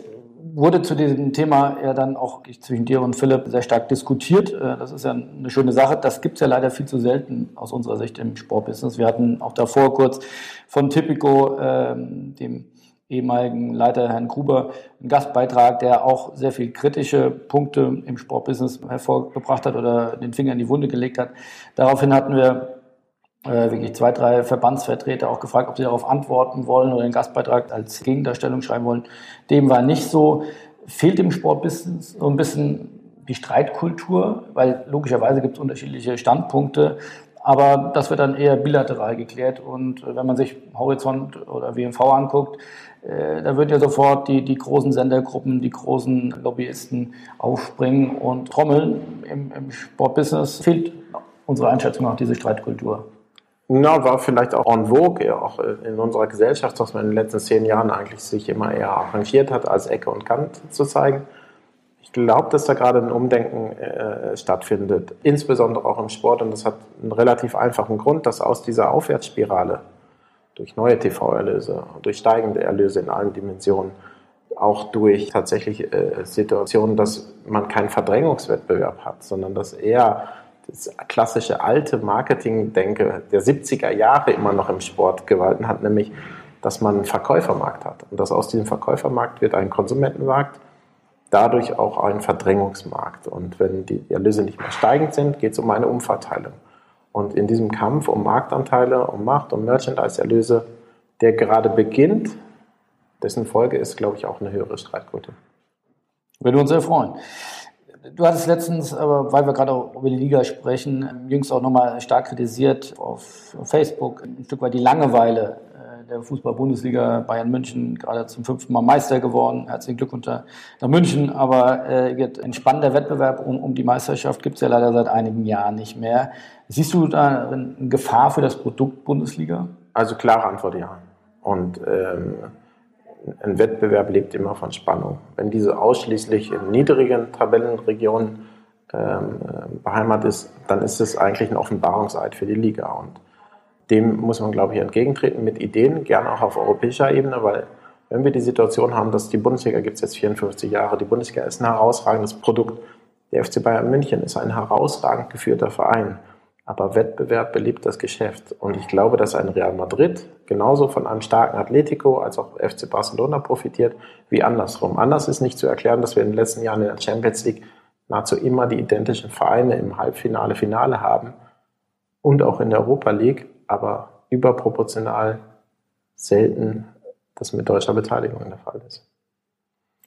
wurde zu diesem Thema ja dann auch zwischen dir und Philipp sehr stark diskutiert. Äh, das ist ja eine schöne Sache. Das gibt es ja leider viel zu selten aus unserer Sicht im Sportbusiness. Wir hatten auch davor kurz von Tipico, ähm, dem ehemaligen Leiter Herrn Gruber, einen Gastbeitrag, der auch sehr viel kritische Punkte im Sportbusiness hervorgebracht hat oder den Finger in die Wunde gelegt hat. Daraufhin hatten wir äh, wirklich zwei, drei Verbandsvertreter auch gefragt, ob sie darauf antworten wollen oder den Gastbeitrag als Gegendarstellung schreiben wollen. Dem war nicht so. Fehlt im Sportbusiness so ein bisschen die Streitkultur, weil logischerweise gibt es unterschiedliche Standpunkte, aber das wird dann eher bilateral geklärt. Und wenn man sich Horizont oder WMV anguckt, äh, da würden ja sofort die, die großen Sendergruppen, die großen Lobbyisten aufspringen und trommeln. Im, im Sportbusiness fehlt unsere Einschätzung auch diese Streitkultur. Na, war vielleicht auch en vogue, auch in unserer Gesellschaft, dass man in den letzten zehn Jahren eigentlich sich immer eher arrangiert hat, als Ecke und Kant zu zeigen. Ich glaube, dass da gerade ein Umdenken äh, stattfindet, insbesondere auch im Sport. Und das hat einen relativ einfachen Grund, dass aus dieser Aufwärtsspirale durch neue TV-Erlöse, durch steigende Erlöse in allen Dimensionen, auch durch tatsächlich äh, Situationen, dass man keinen Verdrängungswettbewerb hat, sondern dass eher das klassische alte Marketing-Denke der 70er Jahre immer noch im Sport gewalten hat, nämlich, dass man einen Verkäufermarkt hat und dass aus diesem Verkäufermarkt wird ein Konsumentenmarkt, dadurch auch ein Verdrängungsmarkt. Und wenn die Erlöse nicht mehr steigend sind, geht es um eine Umverteilung. Und in diesem Kampf um Marktanteile, um Macht, um Merchandise-Erlöse, der gerade beginnt, dessen Folge ist, glaube ich, auch eine höhere Streitquote. Würde uns sehr freuen. Du hattest letztens, aber weil wir gerade über die Liga sprechen, jüngst auch nochmal stark kritisiert auf Facebook, ein Stück weit die Langeweile äh, der Fußball-Bundesliga. Bayern München gerade zum fünften Mal Meister geworden. Herzlichen Glückwunsch nach München. Aber äh, ein spannender Wettbewerb um, um die Meisterschaft gibt es ja leider seit einigen Jahren nicht mehr. Siehst du da eine Gefahr für das Produkt Bundesliga? Also klare Antwort ja. Und ähm, ein Wettbewerb lebt immer von Spannung. Wenn diese ausschließlich in niedrigen Tabellenregionen ähm, beheimatet ist, dann ist es eigentlich ein Offenbarungseid für die Liga. Und dem muss man, glaube ich, entgegentreten mit Ideen, gerne auch auf europäischer Ebene, weil wenn wir die Situation haben, dass die Bundesliga gibt es jetzt 54 Jahre, die Bundesliga ist ein herausragendes Produkt. Der FC Bayern München ist ein herausragend geführter Verein. Aber Wettbewerb belebt das Geschäft. Und ich glaube, dass ein Real Madrid genauso von einem starken Atletico als auch FC Barcelona profitiert, wie andersrum. Anders ist nicht zu erklären, dass wir in den letzten Jahren in der Champions League nahezu immer die identischen Vereine im Halbfinale, Finale haben und auch in der Europa League, aber überproportional selten das mit deutscher Beteiligung der Fall ist.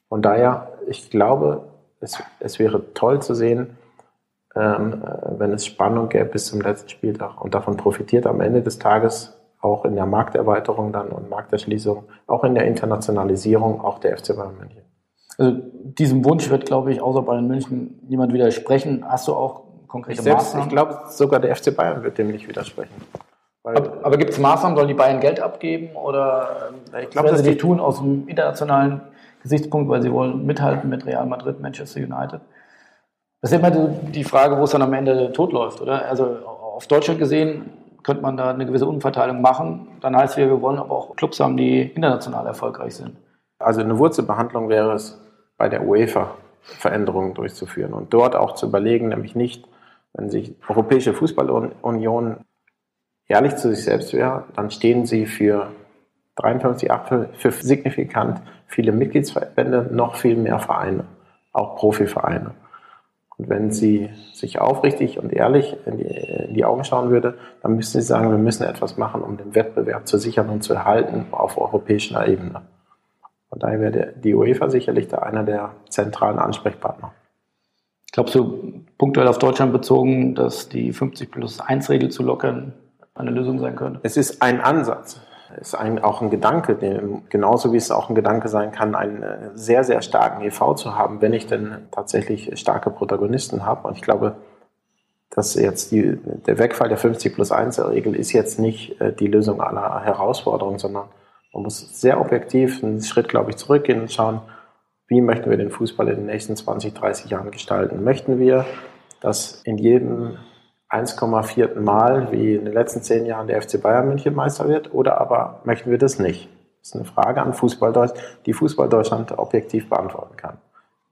Von daher, ich glaube, es, es wäre toll zu sehen, ähm, äh, wenn es Spannung gäbe bis zum letzten Spieltag. Und davon profitiert am Ende des Tages auch in der Markterweiterung dann und Markterschließung, auch in der Internationalisierung, auch der FC Bayern München. Also diesem Wunsch wird, glaube ich, außer Bayern München niemand widersprechen. Hast du auch konkrete ich selbst, Maßnahmen? Ich glaube, sogar der FC Bayern wird dem nicht widersprechen. aber, aber gibt es Maßnahmen? Sollen die Bayern Geld abgeben oder ich glaube, dass sie die tun aus dem internationalen Gesichtspunkt, weil sie wollen mithalten mit Real Madrid, Manchester United? Das ist immer die Frage, wo es dann am Ende totläuft, oder? Also auf Deutschland gesehen könnte man da eine gewisse Umverteilung machen. Dann heißt es, wir wollen aber auch Clubs haben, die international erfolgreich sind. Also eine Wurzelbehandlung wäre es, bei der UEFA Veränderungen durchzuführen und dort auch zu überlegen, nämlich nicht, wenn sich Europäische Fußballunion ehrlich zu sich selbst wäre, dann stehen sie für 53 Achtel für signifikant viele Mitgliedsverbände, noch viel mehr Vereine, auch Profivereine. Und wenn sie sich aufrichtig und ehrlich in die, in die, Augen schauen würde, dann müsste sie sagen, wir müssen etwas machen, um den Wettbewerb zu sichern und zu erhalten auf europäischer Ebene. Von daher wäre die UEFA sicherlich da einer der zentralen Ansprechpartner. Glaubst du, punktuell auf Deutschland bezogen, dass die 50 plus 1 Regel zu lockern eine Lösung sein könnte? Es ist ein Ansatz ist ein, auch ein Gedanke, genauso wie es auch ein Gedanke sein kann, einen äh, sehr, sehr starken EV zu haben, wenn ich denn tatsächlich starke Protagonisten habe. Und ich glaube, dass jetzt die, der Wegfall der 50 plus 1 Regel ist jetzt nicht äh, die Lösung aller Herausforderungen, sondern man muss sehr objektiv einen Schritt, glaube ich, zurückgehen und schauen, wie möchten wir den Fußball in den nächsten 20, 30 Jahren gestalten? Möchten wir, dass in jedem 1,4 Mal wie in den letzten zehn Jahren der FC Bayern München Meister wird oder aber möchten wir das nicht? Das ist eine Frage an Fußball die Fußball Deutschland objektiv beantworten kann.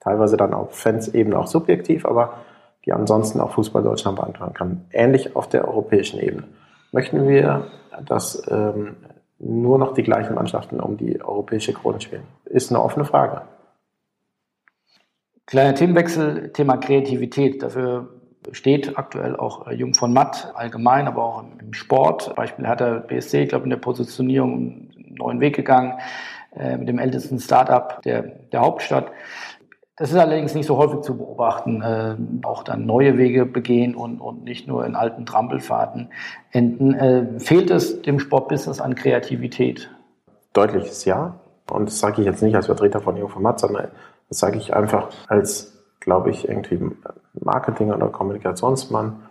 Teilweise dann auf Fans-Ebene auch subjektiv, aber die ansonsten auch Fußball Deutschland beantworten kann. Ähnlich auf der europäischen Ebene. Möchten wir, dass ähm, nur noch die gleichen Mannschaften um die europäische Krone spielen? Ist eine offene Frage. Kleiner Themenwechsel, Thema Kreativität. Dafür steht aktuell auch äh, Jung von Matt allgemein, aber auch im Sport. Beispiel hat der BSC, ich glaube, in der Positionierung einen neuen Weg gegangen äh, mit dem ältesten Startup der, der Hauptstadt. Das ist allerdings nicht so häufig zu beobachten, äh, auch dann neue Wege begehen und, und nicht nur in alten Trampelfahrten enden. Äh, fehlt es dem Sportbusiness an Kreativität? Deutliches Ja. Und das sage ich jetzt nicht als Vertreter von Jung von Matt, sondern das sage ich einfach als glaube ich, irgendwie Marketing- oder Kommunikationsmann,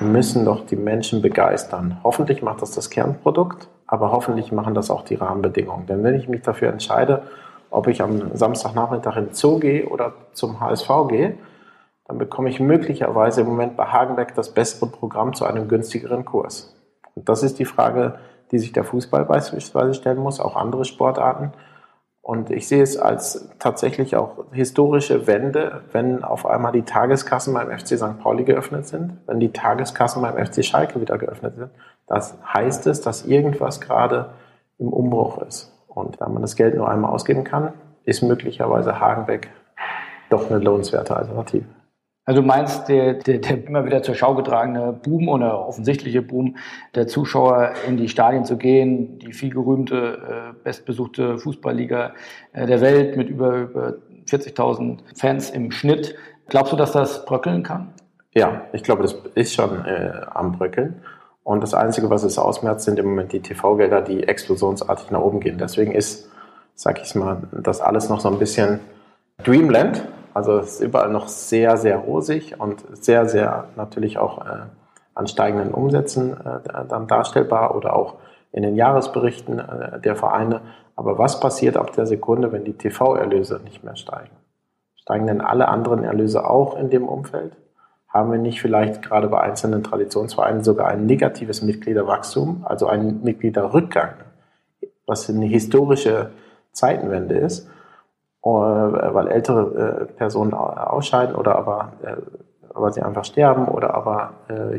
müssen doch die Menschen begeistern. Hoffentlich macht das das Kernprodukt, aber hoffentlich machen das auch die Rahmenbedingungen. Denn wenn ich mich dafür entscheide, ob ich am Samstagnachmittag in Zoo gehe oder zum HSV gehe, dann bekomme ich möglicherweise im Moment bei Hagenbeck das bessere Programm zu einem günstigeren Kurs. Und das ist die Frage, die sich der Fußball beispielsweise stellen muss, auch andere Sportarten. Und ich sehe es als tatsächlich auch historische Wende, wenn auf einmal die Tageskassen beim FC St. Pauli geöffnet sind, wenn die Tageskassen beim FC Schalke wieder geöffnet sind. Das heißt es, dass irgendwas gerade im Umbruch ist. Und da man das Geld nur einmal ausgeben kann, ist möglicherweise Hagenbeck doch eine lohnenswerte Alternative. Also meinst, der, der, der immer wieder zur Schau getragene Boom oder offensichtliche Boom der Zuschauer in die Stadien zu gehen, die viel gerühmte, äh, bestbesuchte Fußballliga äh, der Welt mit über, über 40.000 Fans im Schnitt. Glaubst du, dass das bröckeln kann? Ja, ich glaube, das ist schon äh, am Bröckeln. Und das Einzige, was es ausmerzt, sind im Moment die TV-Gelder, die explosionsartig nach oben gehen. Deswegen ist, sag ich mal, das alles noch so ein bisschen Dreamland also es ist überall noch sehr, sehr rosig und sehr, sehr natürlich auch äh, an steigenden Umsätzen äh, dann darstellbar oder auch in den Jahresberichten äh, der Vereine. Aber was passiert ab der Sekunde, wenn die TV-Erlöse nicht mehr steigen? Steigen denn alle anderen Erlöse auch in dem Umfeld? Haben wir nicht vielleicht gerade bei einzelnen Traditionsvereinen sogar ein negatives Mitgliederwachstum, also einen Mitgliederrückgang, was eine historische Zeitenwende ist? Äh, weil ältere äh, Personen ausscheiden oder aber äh, weil sie einfach sterben oder aber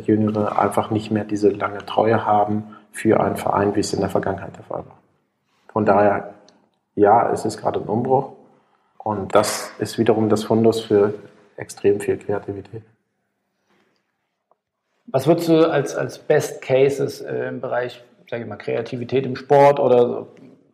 Jüngere einfach nicht mehr diese lange Treue haben für einen Verein, wie es in der Vergangenheit der Fall war. Von daher, ja, es ist gerade ein Umbruch und das ist wiederum das Fundus für extrem viel Kreativität. Was würdest du als, als Best Cases im Bereich, sage ich mal, Kreativität im Sport oder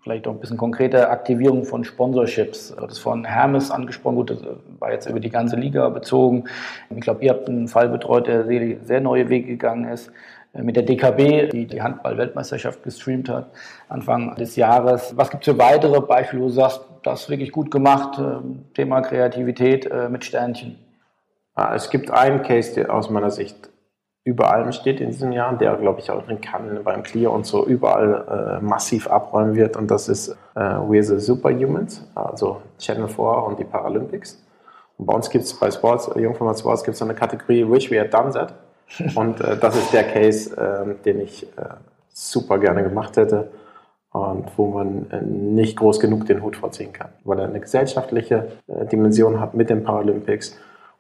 vielleicht auch ein bisschen konkreter Aktivierung von Sponsorships. Das von Hermes angesprochen, gut, das war jetzt über die ganze Liga bezogen. Ich glaube, ihr habt einen Fall betreut, der sehr neue Wege gegangen ist äh, mit der DKB, die die Handball-Weltmeisterschaft gestreamt hat, Anfang des Jahres. Was gibt es für weitere Beispiele, wo du sagst, das ist wirklich gut gemacht, äh, Thema Kreativität äh, mit Sternchen? Ah, es gibt einen Case, aus meiner Sicht über allem steht in diesem Jahr, der, glaube ich, auch in Cannes beim Clear und so überall äh, massiv abräumen wird. Und das ist äh, We're the Superhumans, also Channel 4 und die Paralympics. Und bei uns gibt es bei Sports, äh, Jungformat Sports, gibt es eine Kategorie Wish We Had Done That. Und äh, das ist der Case, äh, den ich äh, super gerne gemacht hätte und wo man äh, nicht groß genug den Hut vorziehen kann, weil er eine gesellschaftliche Dimension hat mit den Paralympics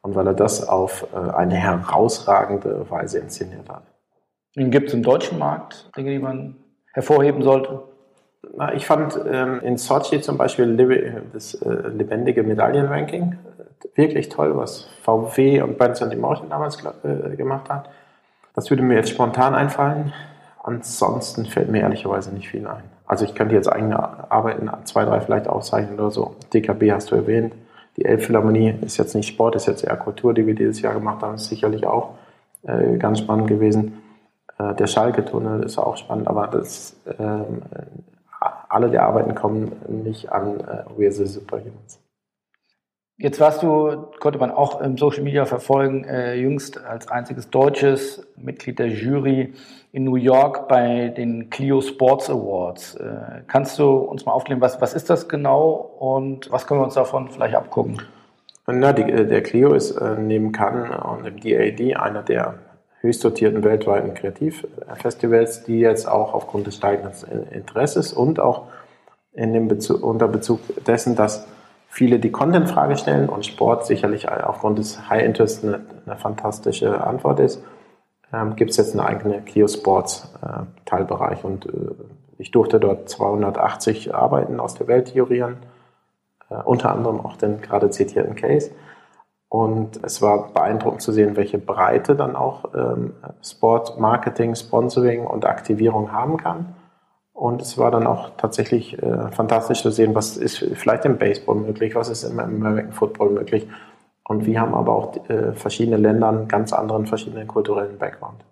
und weil er das auf äh, eine herausragende Weise inszeniert hat. Gibt es im deutschen Markt Dinge, die man hervorheben sollte? Na, ich fand ähm, in Sochi zum Beispiel das äh, lebendige Medaillenranking äh, wirklich toll, was VW und Benz und Emotion damals äh, gemacht hat. Das würde mir jetzt spontan einfallen. Ansonsten fällt mir ehrlicherweise nicht viel ein. Also ich könnte jetzt eigene Arbeiten, zwei, drei vielleicht aufzeichnen oder so. DKB hast du erwähnt. Die Elbphilharmonie ist jetzt nicht Sport, ist jetzt eher Kultur, die wir dieses Jahr gemacht haben, ist sicherlich auch äh, ganz spannend gewesen. Äh, der Schalke-Tunnel ist auch spannend, aber das, äh, alle der Arbeiten kommen nicht an äh, We're the Superhumans. Jetzt warst du, konnte man auch im Social Media verfolgen, äh, jüngst als einziges deutsches Mitglied der Jury in New York bei den Clio Sports Awards. Äh, kannst du uns mal aufklären, was, was ist das genau und was können wir uns davon vielleicht abgucken? Na, die, äh, der Clio ist äh, neben Cannes und dem DAD einer der höchst dotierten weltweiten Kreativfestivals, die jetzt auch aufgrund des steigenden Interesses und auch in dem Bezug, unter Bezug dessen, dass viele die Content-Frage stellen und Sport sicherlich aufgrund des High Interest eine, eine fantastische Antwort ist, ähm, gibt es jetzt eine eigene Clio Sports äh, Teilbereich und äh, ich durfte dort 280 Arbeiten aus der Welt jurieren, äh, unter anderem auch den gerade zitierten Case. Und es war beeindruckend zu sehen, welche Breite dann auch ähm, Sport, Marketing, Sponsoring und Aktivierung haben kann. Und es war dann auch tatsächlich äh, fantastisch zu sehen, was ist vielleicht im Baseball möglich, was ist im American Football möglich. Und wir haben aber auch äh, verschiedene Länder einen ganz anderen, verschiedenen kulturellen Background.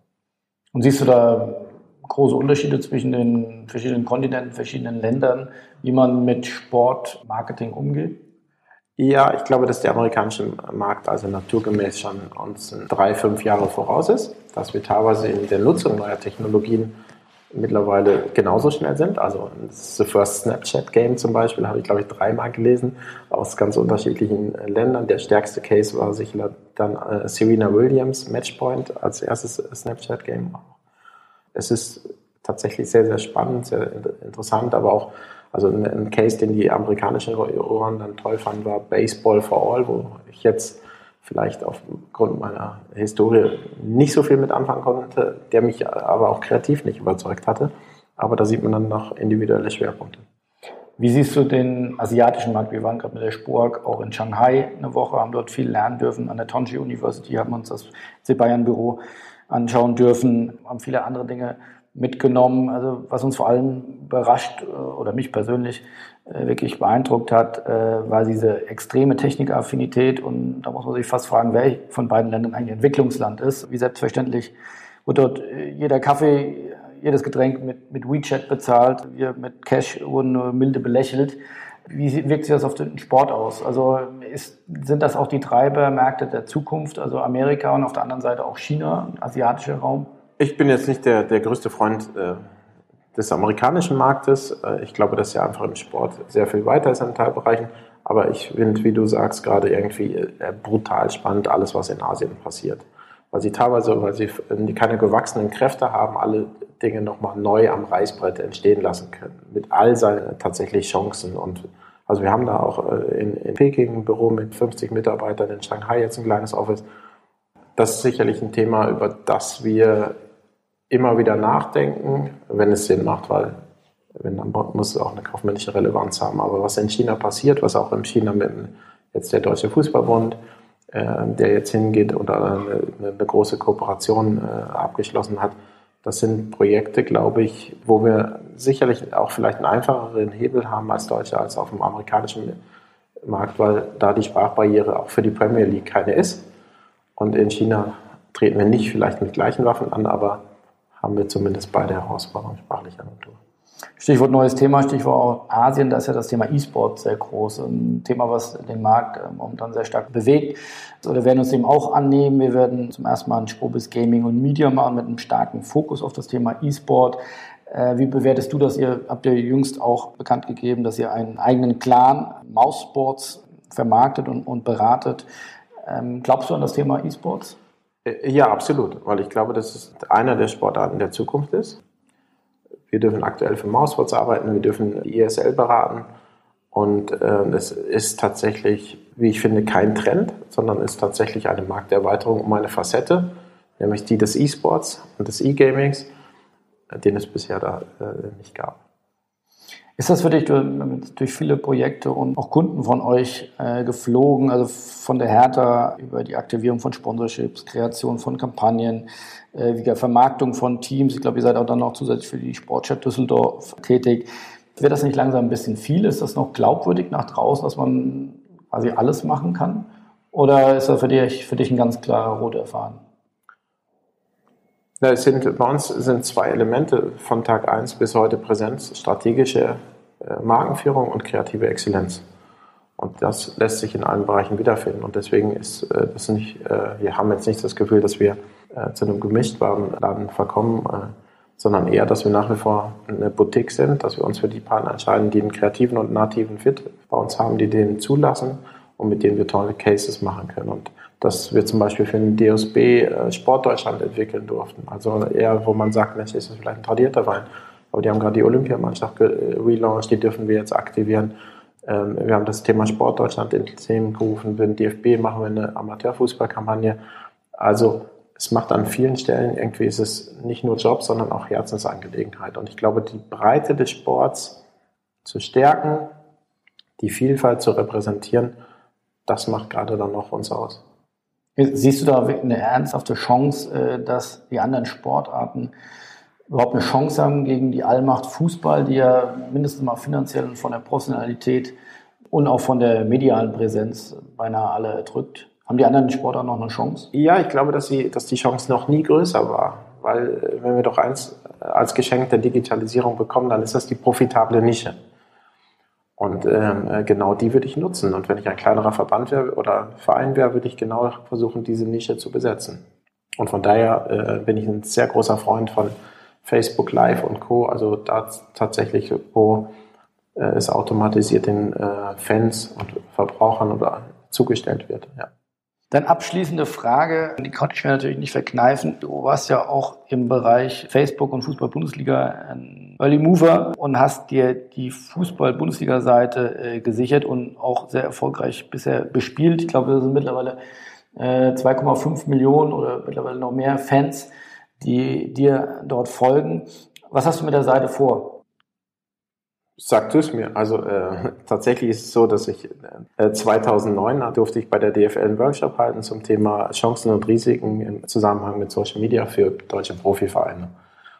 Und siehst du da große Unterschiede zwischen den verschiedenen Kontinenten, verschiedenen Ländern, wie man mit Sportmarketing umgeht? Ja, ich glaube, dass der amerikanische Markt also naturgemäß schon uns drei, fünf Jahre voraus ist, dass wir teilweise in der Nutzung neuer Technologien mittlerweile genauso schnell sind. Also The First Snapchat Game zum Beispiel habe ich, glaube ich, dreimal gelesen aus ganz unterschiedlichen Ländern. Der stärkste Case war sicher dann äh, Serena Williams Matchpoint als erstes Snapchat Game. Es ist tatsächlich sehr, sehr spannend, sehr interessant, aber auch also ein, ein Case, den die amerikanischen Ohren dann toll fanden, war Baseball for All, wo ich jetzt vielleicht aufgrund meiner Historie nicht so viel mit anfangen konnte, der mich aber auch kreativ nicht überzeugt hatte. Aber da sieht man dann noch individuelle Schwerpunkte. Wie siehst du den asiatischen Markt? Wir waren gerade mit der Spork auch in Shanghai eine Woche, haben dort viel lernen dürfen. An der Tongji University haben uns das C-Bayern-Büro anschauen dürfen, haben viele andere Dinge mitgenommen. Also was uns vor allem überrascht äh, oder mich persönlich wirklich beeindruckt hat, äh, war diese extreme Technikaffinität. Und da muss man sich fast fragen, wer von beiden Ländern eigentlich Entwicklungsland ist. Wie selbstverständlich wird dort jeder Kaffee, jedes Getränk mit, mit WeChat bezahlt. Wir mit Cash wurden nur milde belächelt. Wie wirkt sich das auf den Sport aus? Also ist, sind das auch die Treibermärkte der Zukunft, also Amerika und auf der anderen Seite auch China, asiatischer Raum? Ich bin jetzt nicht der, der größte Freund äh, des amerikanischen Marktes. Äh, ich glaube, dass er einfach im Sport sehr viel weiter ist in Teilbereichen. Aber ich finde, wie du sagst, gerade irgendwie äh, brutal spannend alles, was in Asien passiert. Weil sie teilweise, weil sie keine gewachsenen Kräfte haben, alle Dinge nochmal neu am Reißbrett entstehen lassen können. Mit all seinen tatsächlich Chancen. Und also wir haben da auch äh, in, in Peking ein Büro mit 50 Mitarbeitern, in Shanghai jetzt ein kleines Office das ist sicherlich ein Thema, über das wir immer wieder nachdenken, wenn es Sinn macht, weil wenn dann muss es auch eine kaufmännische Relevanz haben. Aber was in China passiert, was auch in China mit jetzt der Deutsche Fußballbund, äh, der jetzt hingeht oder eine, eine große Kooperation äh, abgeschlossen hat, das sind Projekte, glaube ich, wo wir sicherlich auch vielleicht einen einfacheren Hebel haben als Deutsche als auf dem amerikanischen Markt, weil da die Sprachbarriere auch für die Premier League keine ist. Und in China treten wir nicht vielleicht mit gleichen Waffen an, aber haben wir zumindest beide Herausforderungen sprachlicher Natur. Stichwort neues Thema, Stichwort Asien, da ist ja das Thema E-Sport sehr groß. Ein Thema, was den Markt äh, momentan sehr stark bewegt. Wir werden uns dem auch annehmen. Wir werden zum ersten Mal ein Spobis Gaming und Media machen mit einem starken Fokus auf das Thema E-Sport. Äh, wie bewertest du das? Ihr habt ja jüngst auch bekannt gegeben, dass ihr einen eigenen Clan Mouse-Sports vermarktet und, und beratet. Ähm, glaubst du an das Thema E-Sports? Äh, ja, absolut, weil ich glaube, dass es einer der Sportarten der Zukunft ist. Wir dürfen aktuell für Mousebots arbeiten, wir dürfen ESL beraten und äh, es ist tatsächlich, wie ich finde, kein Trend, sondern ist tatsächlich eine Markterweiterung um eine Facette, nämlich die des E-Sports und des E-Gamings, den es bisher da äh, nicht gab. Ist das für dich durch, viele Projekte und auch Kunden von euch äh, geflogen, also von der Hertha über die Aktivierung von Sponsorships, Kreation von Kampagnen, äh, wie Vermarktung von Teams? Ich glaube, ihr seid auch dann noch zusätzlich für die Sportchat Düsseldorf tätig. Wird das nicht langsam ein bisschen viel? Ist das noch glaubwürdig nach draußen, dass man quasi alles machen kann? Oder ist das für dich, für dich ein ganz klarer roter Faden? Ja, es sind, bei uns sind zwei Elemente von Tag 1 bis heute Präsenz, strategische äh, Markenführung und kreative Exzellenz. Und das lässt sich in allen Bereichen wiederfinden. Und deswegen ist äh, das nicht, äh, wir haben jetzt nicht das Gefühl, dass wir äh, zu einem Gemischtwarenladen verkommen, äh, sondern eher, dass wir nach wie vor eine Boutique sind, dass wir uns für die Partner entscheiden, die einen kreativen und nativen Fit bei uns haben, die den zulassen und mit denen wir tolle Cases machen können. Und dass wir zum Beispiel für den DSB äh, Sportdeutschland entwickeln durften. Also eher, wo man sagt, Mensch, ist das vielleicht ein tradierter Wein. Aber die haben gerade die Olympiamannschaft relaunched, die dürfen wir jetzt aktivieren. Ähm, wir haben das Thema Sportdeutschland ins Leben gerufen. Für den DFB machen wir eine Amateurfußballkampagne. Also es macht an vielen Stellen irgendwie ist es nicht nur Job, sondern auch Herzensangelegenheit. Und ich glaube, die Breite des Sports zu stärken, die Vielfalt zu repräsentieren, das macht gerade dann noch uns aus. Siehst du da eine ernsthafte Chance, äh, dass die anderen Sportarten überhaupt eine Chance haben gegen die Allmacht Fußball, die ja mindestens mal finanziell und von der Professionalität und auch von der medialen Präsenz beinahe alle erdrückt? Haben die anderen Sportarten noch eine Chance? Ja, ich glaube, dass, sie, dass die Chance noch nie größer war. Weil äh, wenn wir doch eins als Geschenk der Digitalisierung bekommen, dann ist das die profitable Nische. Und ähm, äh, genau die würde ich nutzen. Und wenn ich ein kleinerer Verband wäre oder Verein wäre, würde ich genau versuchen, diese Nische zu besetzen. Und von daher äh, bin ich ein sehr großer Freund von Facebook Live und Co. Also da tatsächlich, wo äh, es automatisiert den äh, Fans und Verbrauchern oder zugestellt wird. Ja. Dann abschließende Frage, die konnte ich mir natürlich nicht verkneifen. Du warst ja auch im Bereich Facebook und Fußball-Bundesliga ein Early Mover und hast dir die Fußball-Bundesliga-Seite äh, gesichert und auch sehr erfolgreich bisher bespielt. Ich glaube, das sind mittlerweile äh, 2,5 Millionen oder mittlerweile noch mehr Fans, die dir dort folgen. Was hast du mit der Seite vor? Sag du es mir. Also äh, tatsächlich ist es so, dass ich äh, 2009 durfte ich bei der DFL einen Workshop halten zum Thema Chancen und Risiken im Zusammenhang mit Social Media für deutsche Profivereine.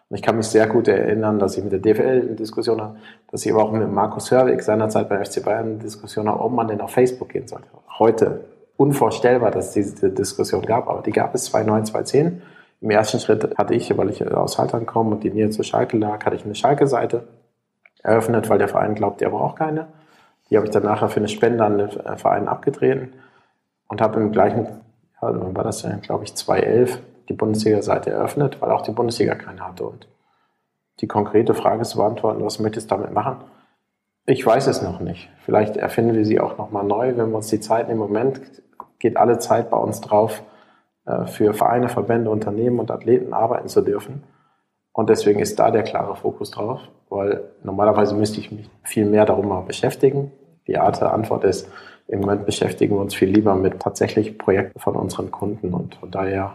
Und ich kann mich sehr gut erinnern, dass ich mit der DFL eine Diskussion habe, dass ich aber auch mit Markus Hörwig seinerzeit bei FC Bayern eine Diskussion habe, ob man denn auf Facebook gehen sollte. Heute unvorstellbar, dass es diese Diskussion gab, aber die gab es 2009, 2010. Im ersten Schritt hatte ich, weil ich aus Haltern komme und die Nähe zur Schalke lag, hatte ich eine Schalke-Seite eröffnet, weil der Verein glaubt, er braucht keine. Die habe ich dann nachher für eine Spende an den Verein abgetreten und habe im gleichen, ja, war das glaube ich, 2011, die Bundesliga-Seite eröffnet, weil auch die Bundesliga keine hatte. Und die konkrete Frage zu beantworten, was möchtest du damit machen? Ich weiß es noch nicht. Vielleicht erfinden wir sie auch nochmal neu, wenn wir uns die Zeit im Moment geht alle Zeit bei uns drauf, äh, für Vereine, Verbände, Unternehmen und Athleten arbeiten zu dürfen. Und deswegen ist da der klare Fokus drauf, weil normalerweise müsste ich mich viel mehr darum mal beschäftigen. Die Art der Antwort ist, im Moment beschäftigen wir uns viel lieber mit tatsächlich Projekten von unseren Kunden und von daher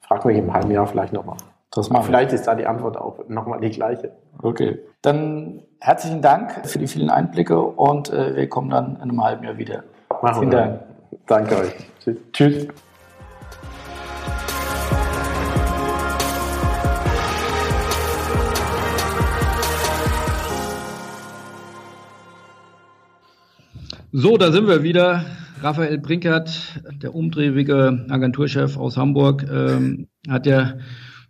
frag mich im halben Jahr vielleicht nochmal. Das machen Vielleicht ist da die Antwort auch nochmal die gleiche. Okay. Dann herzlichen Dank für die vielen Einblicke und äh, wir kommen dann in einem halben Jahr wieder. Machen Vielen wir. Dank. Danke euch. Tschüss. Tschüss. So, da sind wir wieder. Raphael Brinkert, der umtriebige Agenturchef aus Hamburg, ähm, hat ja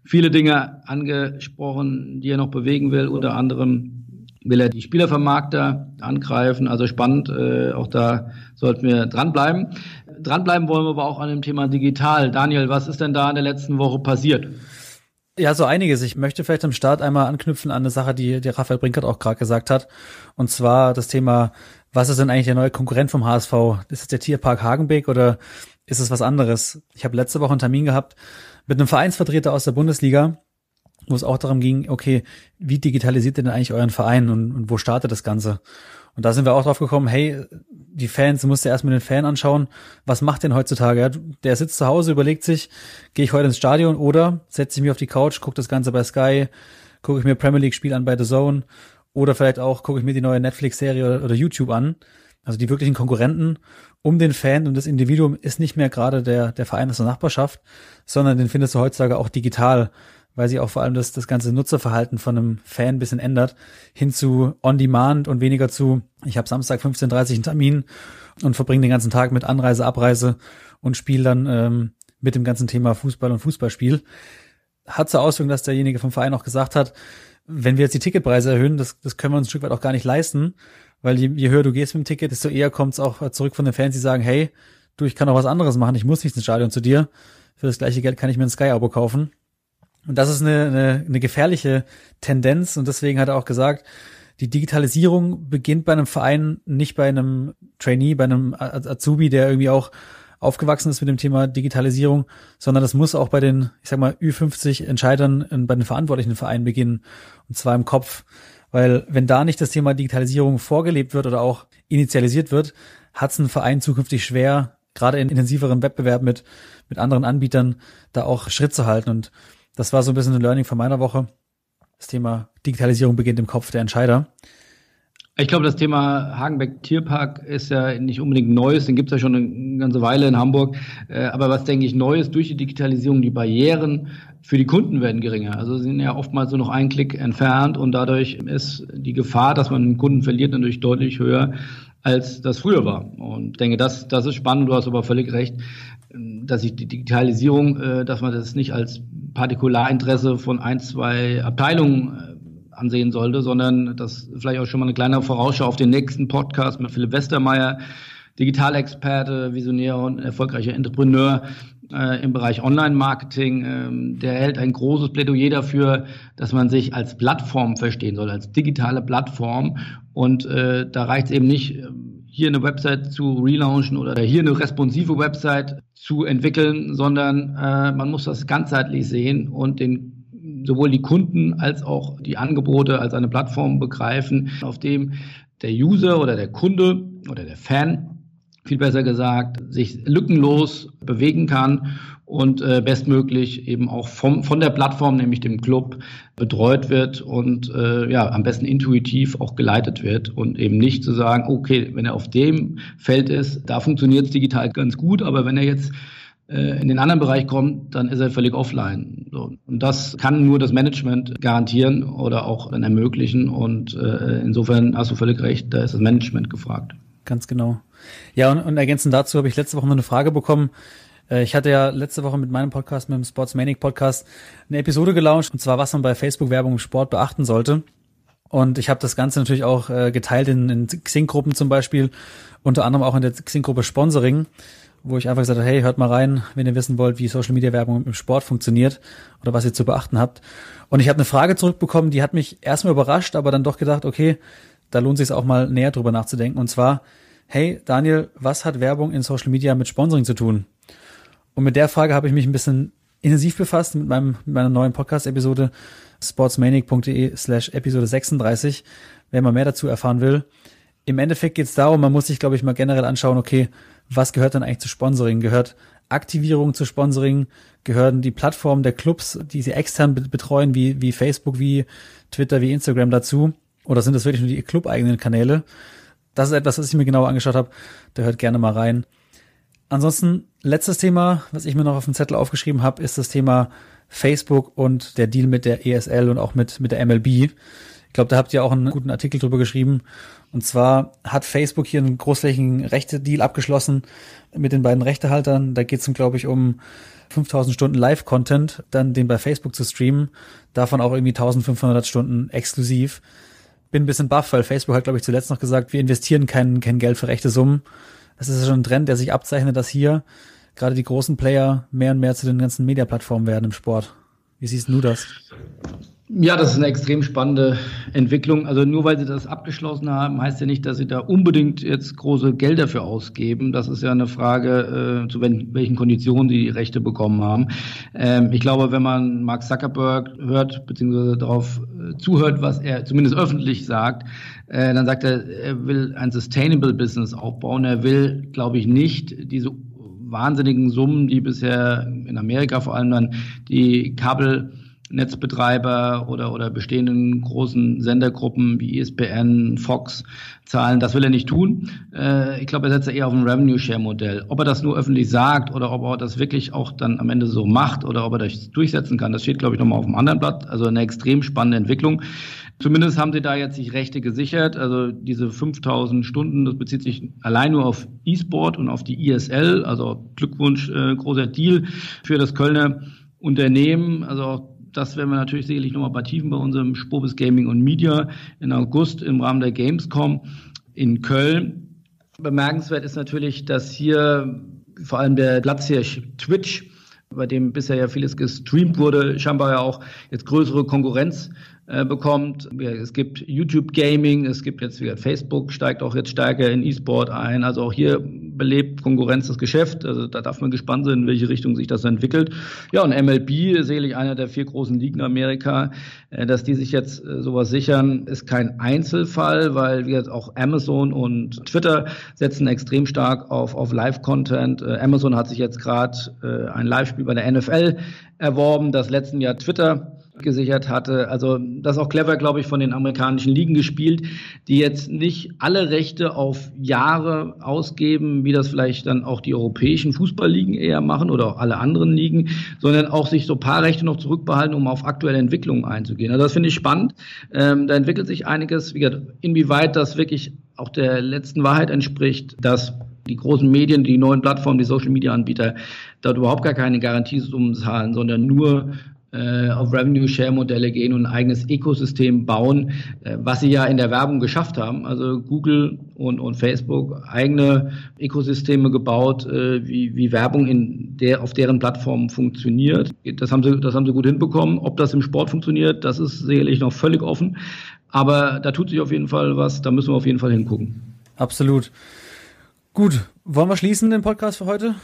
viele Dinge angesprochen, die er noch bewegen will. Unter anderem will er die Spielervermarkter angreifen. Also spannend, äh, auch da sollten wir dranbleiben. Dranbleiben wollen wir aber auch an dem Thema digital. Daniel, was ist denn da in der letzten Woche passiert? Ja, so einiges. Ich möchte vielleicht am Start einmal anknüpfen an eine Sache, die, die Raphael Brinkert auch gerade gesagt hat. Und zwar das Thema, was ist denn eigentlich der neue Konkurrent vom HSV? Ist es der Tierpark Hagenbeek oder ist es was anderes? Ich habe letzte Woche einen Termin gehabt mit einem Vereinsvertreter aus der Bundesliga, wo es auch darum ging, okay, wie digitalisiert ihr denn eigentlich euren Verein und, und wo startet das Ganze? Und da sind wir auch drauf gekommen, hey, die Fans, du musst dir erstmal den Fan anschauen, was macht denn heutzutage? Der sitzt zu Hause, überlegt sich, gehe ich heute ins Stadion oder setze ich mich auf die Couch, gucke das Ganze bei Sky, gucke ich mir Premier League Spiel an bei The Zone oder vielleicht auch gucke ich mir die neue Netflix-Serie oder, oder YouTube an. Also die wirklichen Konkurrenten um den Fan und das Individuum ist nicht mehr gerade der, der Verein aus der Nachbarschaft, sondern den findest du heutzutage auch digital, weil sie auch vor allem das, das ganze Nutzerverhalten von einem Fan ein bisschen ändert, hin zu On-Demand und weniger zu, ich habe Samstag 15.30 Uhr einen Termin und verbringe den ganzen Tag mit Anreise, Abreise und spiele dann ähm, mit dem ganzen Thema Fußball und Fußballspiel. Hat zur Auswirkung, dass derjenige vom Verein auch gesagt hat, wenn wir jetzt die Ticketpreise erhöhen, das, das können wir uns ein Stück weit auch gar nicht leisten, weil je, je höher du gehst mit dem Ticket, desto eher kommt es auch zurück von den Fans, die sagen, hey, du, ich kann auch was anderes machen, ich muss nicht ins Stadion zu dir. Für das gleiche Geld kann ich mir ein Sky-Abo kaufen. Und das ist eine, eine, eine gefährliche Tendenz und deswegen hat er auch gesagt, die Digitalisierung beginnt bei einem Verein, nicht bei einem Trainee, bei einem Azubi, der irgendwie auch aufgewachsen ist mit dem Thema Digitalisierung, sondern das muss auch bei den, ich sag mal, Ü50 Entscheidern bei den verantwortlichen Vereinen beginnen. Und zwar im Kopf. Weil wenn da nicht das Thema Digitalisierung vorgelebt wird oder auch initialisiert wird, hat es ein Verein zukünftig schwer, gerade in intensiveren Wettbewerb mit, mit anderen Anbietern, da auch Schritt zu halten. Und das war so ein bisschen ein Learning von meiner Woche. Das Thema Digitalisierung beginnt im Kopf der Entscheider. Ich glaube, das Thema Hagenbeck Tierpark ist ja nicht unbedingt Neues, den gibt es ja schon eine ganze Weile in Hamburg. Aber was denke ich Neues durch die Digitalisierung, die Barrieren für die Kunden werden geringer. Also sie sind ja oftmals so noch einen Klick entfernt und dadurch ist die Gefahr, dass man einen Kunden verliert, natürlich deutlich höher, als das früher war. Und ich denke, das, das ist spannend, du hast aber völlig recht, dass sich die Digitalisierung, dass man das nicht als Partikularinteresse von ein, zwei Abteilungen ansehen sollte, sondern das vielleicht auch schon mal eine kleine Vorausschau auf den nächsten Podcast mit Philipp Westermeier, Digitalexperte, Visionär und erfolgreicher Entrepreneur äh, im Bereich Online-Marketing. Ähm, der hält ein großes Plädoyer dafür, dass man sich als Plattform verstehen soll, als digitale Plattform. Und äh, da reicht es eben nicht, hier eine Website zu relaunchen oder hier eine responsive Website zu entwickeln, sondern äh, man muss das ganzheitlich sehen und den sowohl die Kunden als auch die Angebote als eine Plattform begreifen, auf dem der User oder der Kunde oder der Fan, viel besser gesagt, sich lückenlos bewegen kann und äh, bestmöglich eben auch vom, von der Plattform, nämlich dem Club, betreut wird und äh, ja, am besten intuitiv auch geleitet wird und eben nicht zu sagen, okay, wenn er auf dem Feld ist, da funktioniert es digital ganz gut, aber wenn er jetzt in den anderen Bereich kommt, dann ist er völlig offline. So. Und das kann nur das Management garantieren oder auch dann ermöglichen. Und äh, insofern hast du völlig recht, da ist das Management gefragt. Ganz genau. Ja, und, und ergänzend dazu habe ich letzte Woche noch eine Frage bekommen. Ich hatte ja letzte Woche mit meinem Podcast, mit dem Sportsmanic Podcast, eine Episode gelauncht, und zwar, was man bei Facebook-Werbung im Sport beachten sollte. Und ich habe das Ganze natürlich auch äh, geteilt in, in Xing-Gruppen zum Beispiel, unter anderem auch in der Xing-Gruppe Sponsoring wo ich einfach gesagt habe, hey, hört mal rein, wenn ihr wissen wollt, wie Social Media Werbung im Sport funktioniert oder was ihr zu beachten habt. Und ich habe eine Frage zurückbekommen, die hat mich erstmal überrascht, aber dann doch gedacht, okay, da lohnt sich auch mal näher drüber nachzudenken. Und zwar, hey, Daniel, was hat Werbung in Social Media mit Sponsoring zu tun? Und mit der Frage habe ich mich ein bisschen intensiv befasst mit, meinem, mit meiner neuen Podcast-Episode sportsmanic.de slash Episode 36. Wer mal mehr dazu erfahren will, Im Endeffekt geht es darum, man muss sich, glaube ich, mal generell anschauen, okay, was gehört dann eigentlich zu Sponsoring? Gehört Aktivierung zu Sponsoring? Gehören die Plattformen der Clubs, die sie extern betreuen, wie, wie Facebook, wie Twitter, wie Instagram dazu? Oder sind das wirklich nur die club-eigenen Kanäle? Das ist etwas, was ich mir genauer angeschaut habe. Da hört gerne mal rein. Ansonsten, letztes Thema, was ich mir noch auf dem Zettel aufgeschrieben habe, ist das Thema Facebook und der Deal mit der ESL und auch mit, mit der MLB. Ich glaube, da habt ihr auch einen guten Artikel drüber geschrieben. Und zwar hat Facebook hier einen großflächigen Rechte-Deal abgeschlossen mit den beiden Rechtehaltern. Da geht es, glaube ich, um 5000 Stunden Live-Content, dann den bei Facebook zu streamen. Davon auch irgendwie 1500 Stunden exklusiv. Bin ein bisschen baff, weil Facebook hat, glaube ich, zuletzt noch gesagt, wir investieren kein, kein Geld für rechte Summen. Das ist schon ein Trend, der sich abzeichnet, dass hier gerade die großen Player mehr und mehr zu den ganzen Media-Plattformen werden im Sport. Wie siehst du das? Ja, das ist eine extrem spannende Entwicklung. Also nur weil sie das abgeschlossen haben, heißt ja nicht, dass sie da unbedingt jetzt große Gelder für ausgeben. Das ist ja eine Frage, äh, zu welchen Konditionen sie die Rechte bekommen haben. Ähm, ich glaube, wenn man Mark Zuckerberg hört, beziehungsweise darauf äh, zuhört, was er zumindest öffentlich sagt, äh, dann sagt er, er will ein Sustainable Business aufbauen. Er will, glaube ich, nicht diese wahnsinnigen Summen, die bisher in Amerika vor allem dann die Kabel Netzbetreiber oder, oder bestehenden großen Sendergruppen wie ESPN, Fox zahlen. Das will er nicht tun. Äh, ich glaube, er setzt eher auf ein Revenue-Share-Modell. Ob er das nur öffentlich sagt oder ob er das wirklich auch dann am Ende so macht oder ob er das durchsetzen kann, das steht, glaube ich, nochmal auf dem anderen Blatt. Also eine extrem spannende Entwicklung. Zumindest haben sie da jetzt sich Rechte gesichert. Also diese 5000 Stunden, das bezieht sich allein nur auf E-Sport und auf die ISL. Also Glückwunsch, äh, großer Deal für das Kölner Unternehmen. Also auch das werden wir natürlich sicherlich nochmal vertiefen bei unserem Spobis Gaming und Media in August im Rahmen der Gamescom in Köln. Bemerkenswert ist natürlich, dass hier vor allem der Platzhirsch Twitch, bei dem bisher ja vieles gestreamt wurde, scheinbar ja auch jetzt größere Konkurrenz äh, bekommt. Es gibt YouTube Gaming, es gibt jetzt wieder Facebook, steigt auch jetzt stärker in E-Sport ein. Also auch hier belebt Konkurrenz das Geschäft. Also da darf man gespannt sein, in welche Richtung sich das entwickelt. Ja, und MLB, sicherlich einer der vier großen Ligen Amerika, äh, dass die sich jetzt äh, sowas sichern, ist kein Einzelfall, weil wir jetzt auch Amazon und Twitter setzen extrem stark auf, auf Live-Content. Amazon hat sich jetzt gerade ein Live-Spiel bei der NFL erworben, das letzten Jahr Twitter gesichert hatte. Also das ist auch clever, glaube ich, von den amerikanischen Ligen gespielt, die jetzt nicht alle Rechte auf Jahre ausgeben, wie das vielleicht dann auch die europäischen Fußballligen eher machen oder auch alle anderen Ligen, sondern auch sich so paar Rechte noch zurückbehalten, um auf aktuelle Entwicklungen einzugehen. Also das finde ich spannend. Ähm, da entwickelt sich einiges. Wie gesagt, inwieweit das wirklich auch der letzten Wahrheit entspricht, dass die großen Medien, die neuen Plattformen, die Social Media Anbieter dort überhaupt gar keine Garantiesummen zahlen, sondern nur auf Revenue Share Modelle gehen und ein eigenes Ökosystem bauen, äh, was sie ja in der Werbung geschafft haben. Also Google und, und Facebook eigene Ökosysteme gebaut, äh, wie, wie Werbung in der, auf deren Plattformen funktioniert. Das haben sie, das haben sie gut hinbekommen. Ob das im Sport funktioniert, das ist sicherlich noch völlig offen. Aber da tut sich auf jeden Fall was, da müssen wir auf jeden Fall hingucken. Absolut. Gut, wollen wir schließen den Podcast für heute?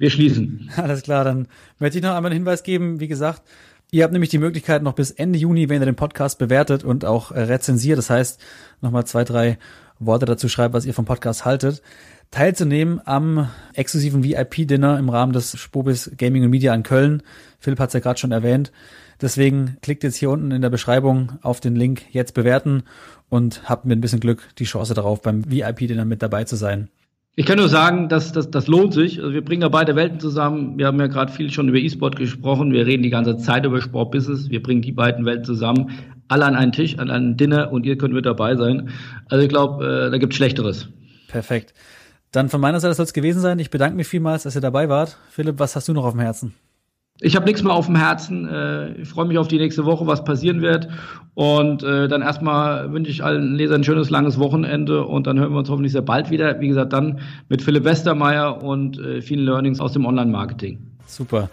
Wir schließen. Alles klar, dann möchte ich noch einmal einen Hinweis geben. Wie gesagt, ihr habt nämlich die Möglichkeit noch bis Ende Juni, wenn ihr den Podcast bewertet und auch äh, rezensiert, das heißt, nochmal zwei, drei Worte dazu schreibt, was ihr vom Podcast haltet, teilzunehmen am exklusiven VIP-Dinner im Rahmen des Spobis Gaming und Media in Köln. Philipp hat es ja gerade schon erwähnt. Deswegen klickt jetzt hier unten in der Beschreibung auf den Link jetzt bewerten und habt mit ein bisschen Glück die Chance darauf, beim VIP-Dinner mit dabei zu sein. Ich kann nur sagen, dass das, das lohnt sich. Also wir bringen da beide Welten zusammen. Wir haben ja gerade viel schon über E-Sport gesprochen. Wir reden die ganze Zeit über Sportbusiness. Wir bringen die beiden Welten zusammen. Alle an einen Tisch, an einen Dinner und ihr könnt mit dabei sein. Also ich glaube, äh, da gibt Schlechteres. Perfekt. Dann von meiner Seite soll es gewesen sein. Ich bedanke mich vielmals, dass ihr dabei wart. Philipp, was hast du noch auf dem Herzen? Ich habe nichts mehr auf dem Herzen. Äh, ich freue mich auf die nächste Woche, was passieren wird. Und äh, dann erstmal wünsche ich allen Lesern ein schönes, langes Wochenende und dann hören wir uns hoffentlich sehr bald wieder. Wie gesagt, dann mit Philipp Westermeier und äh, vielen Learnings aus dem Online-Marketing. Super.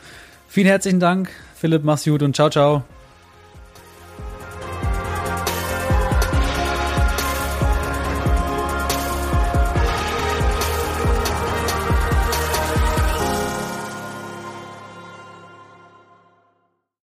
Vielen herzlichen Dank, Philipp, mach's gut und ciao, ciao.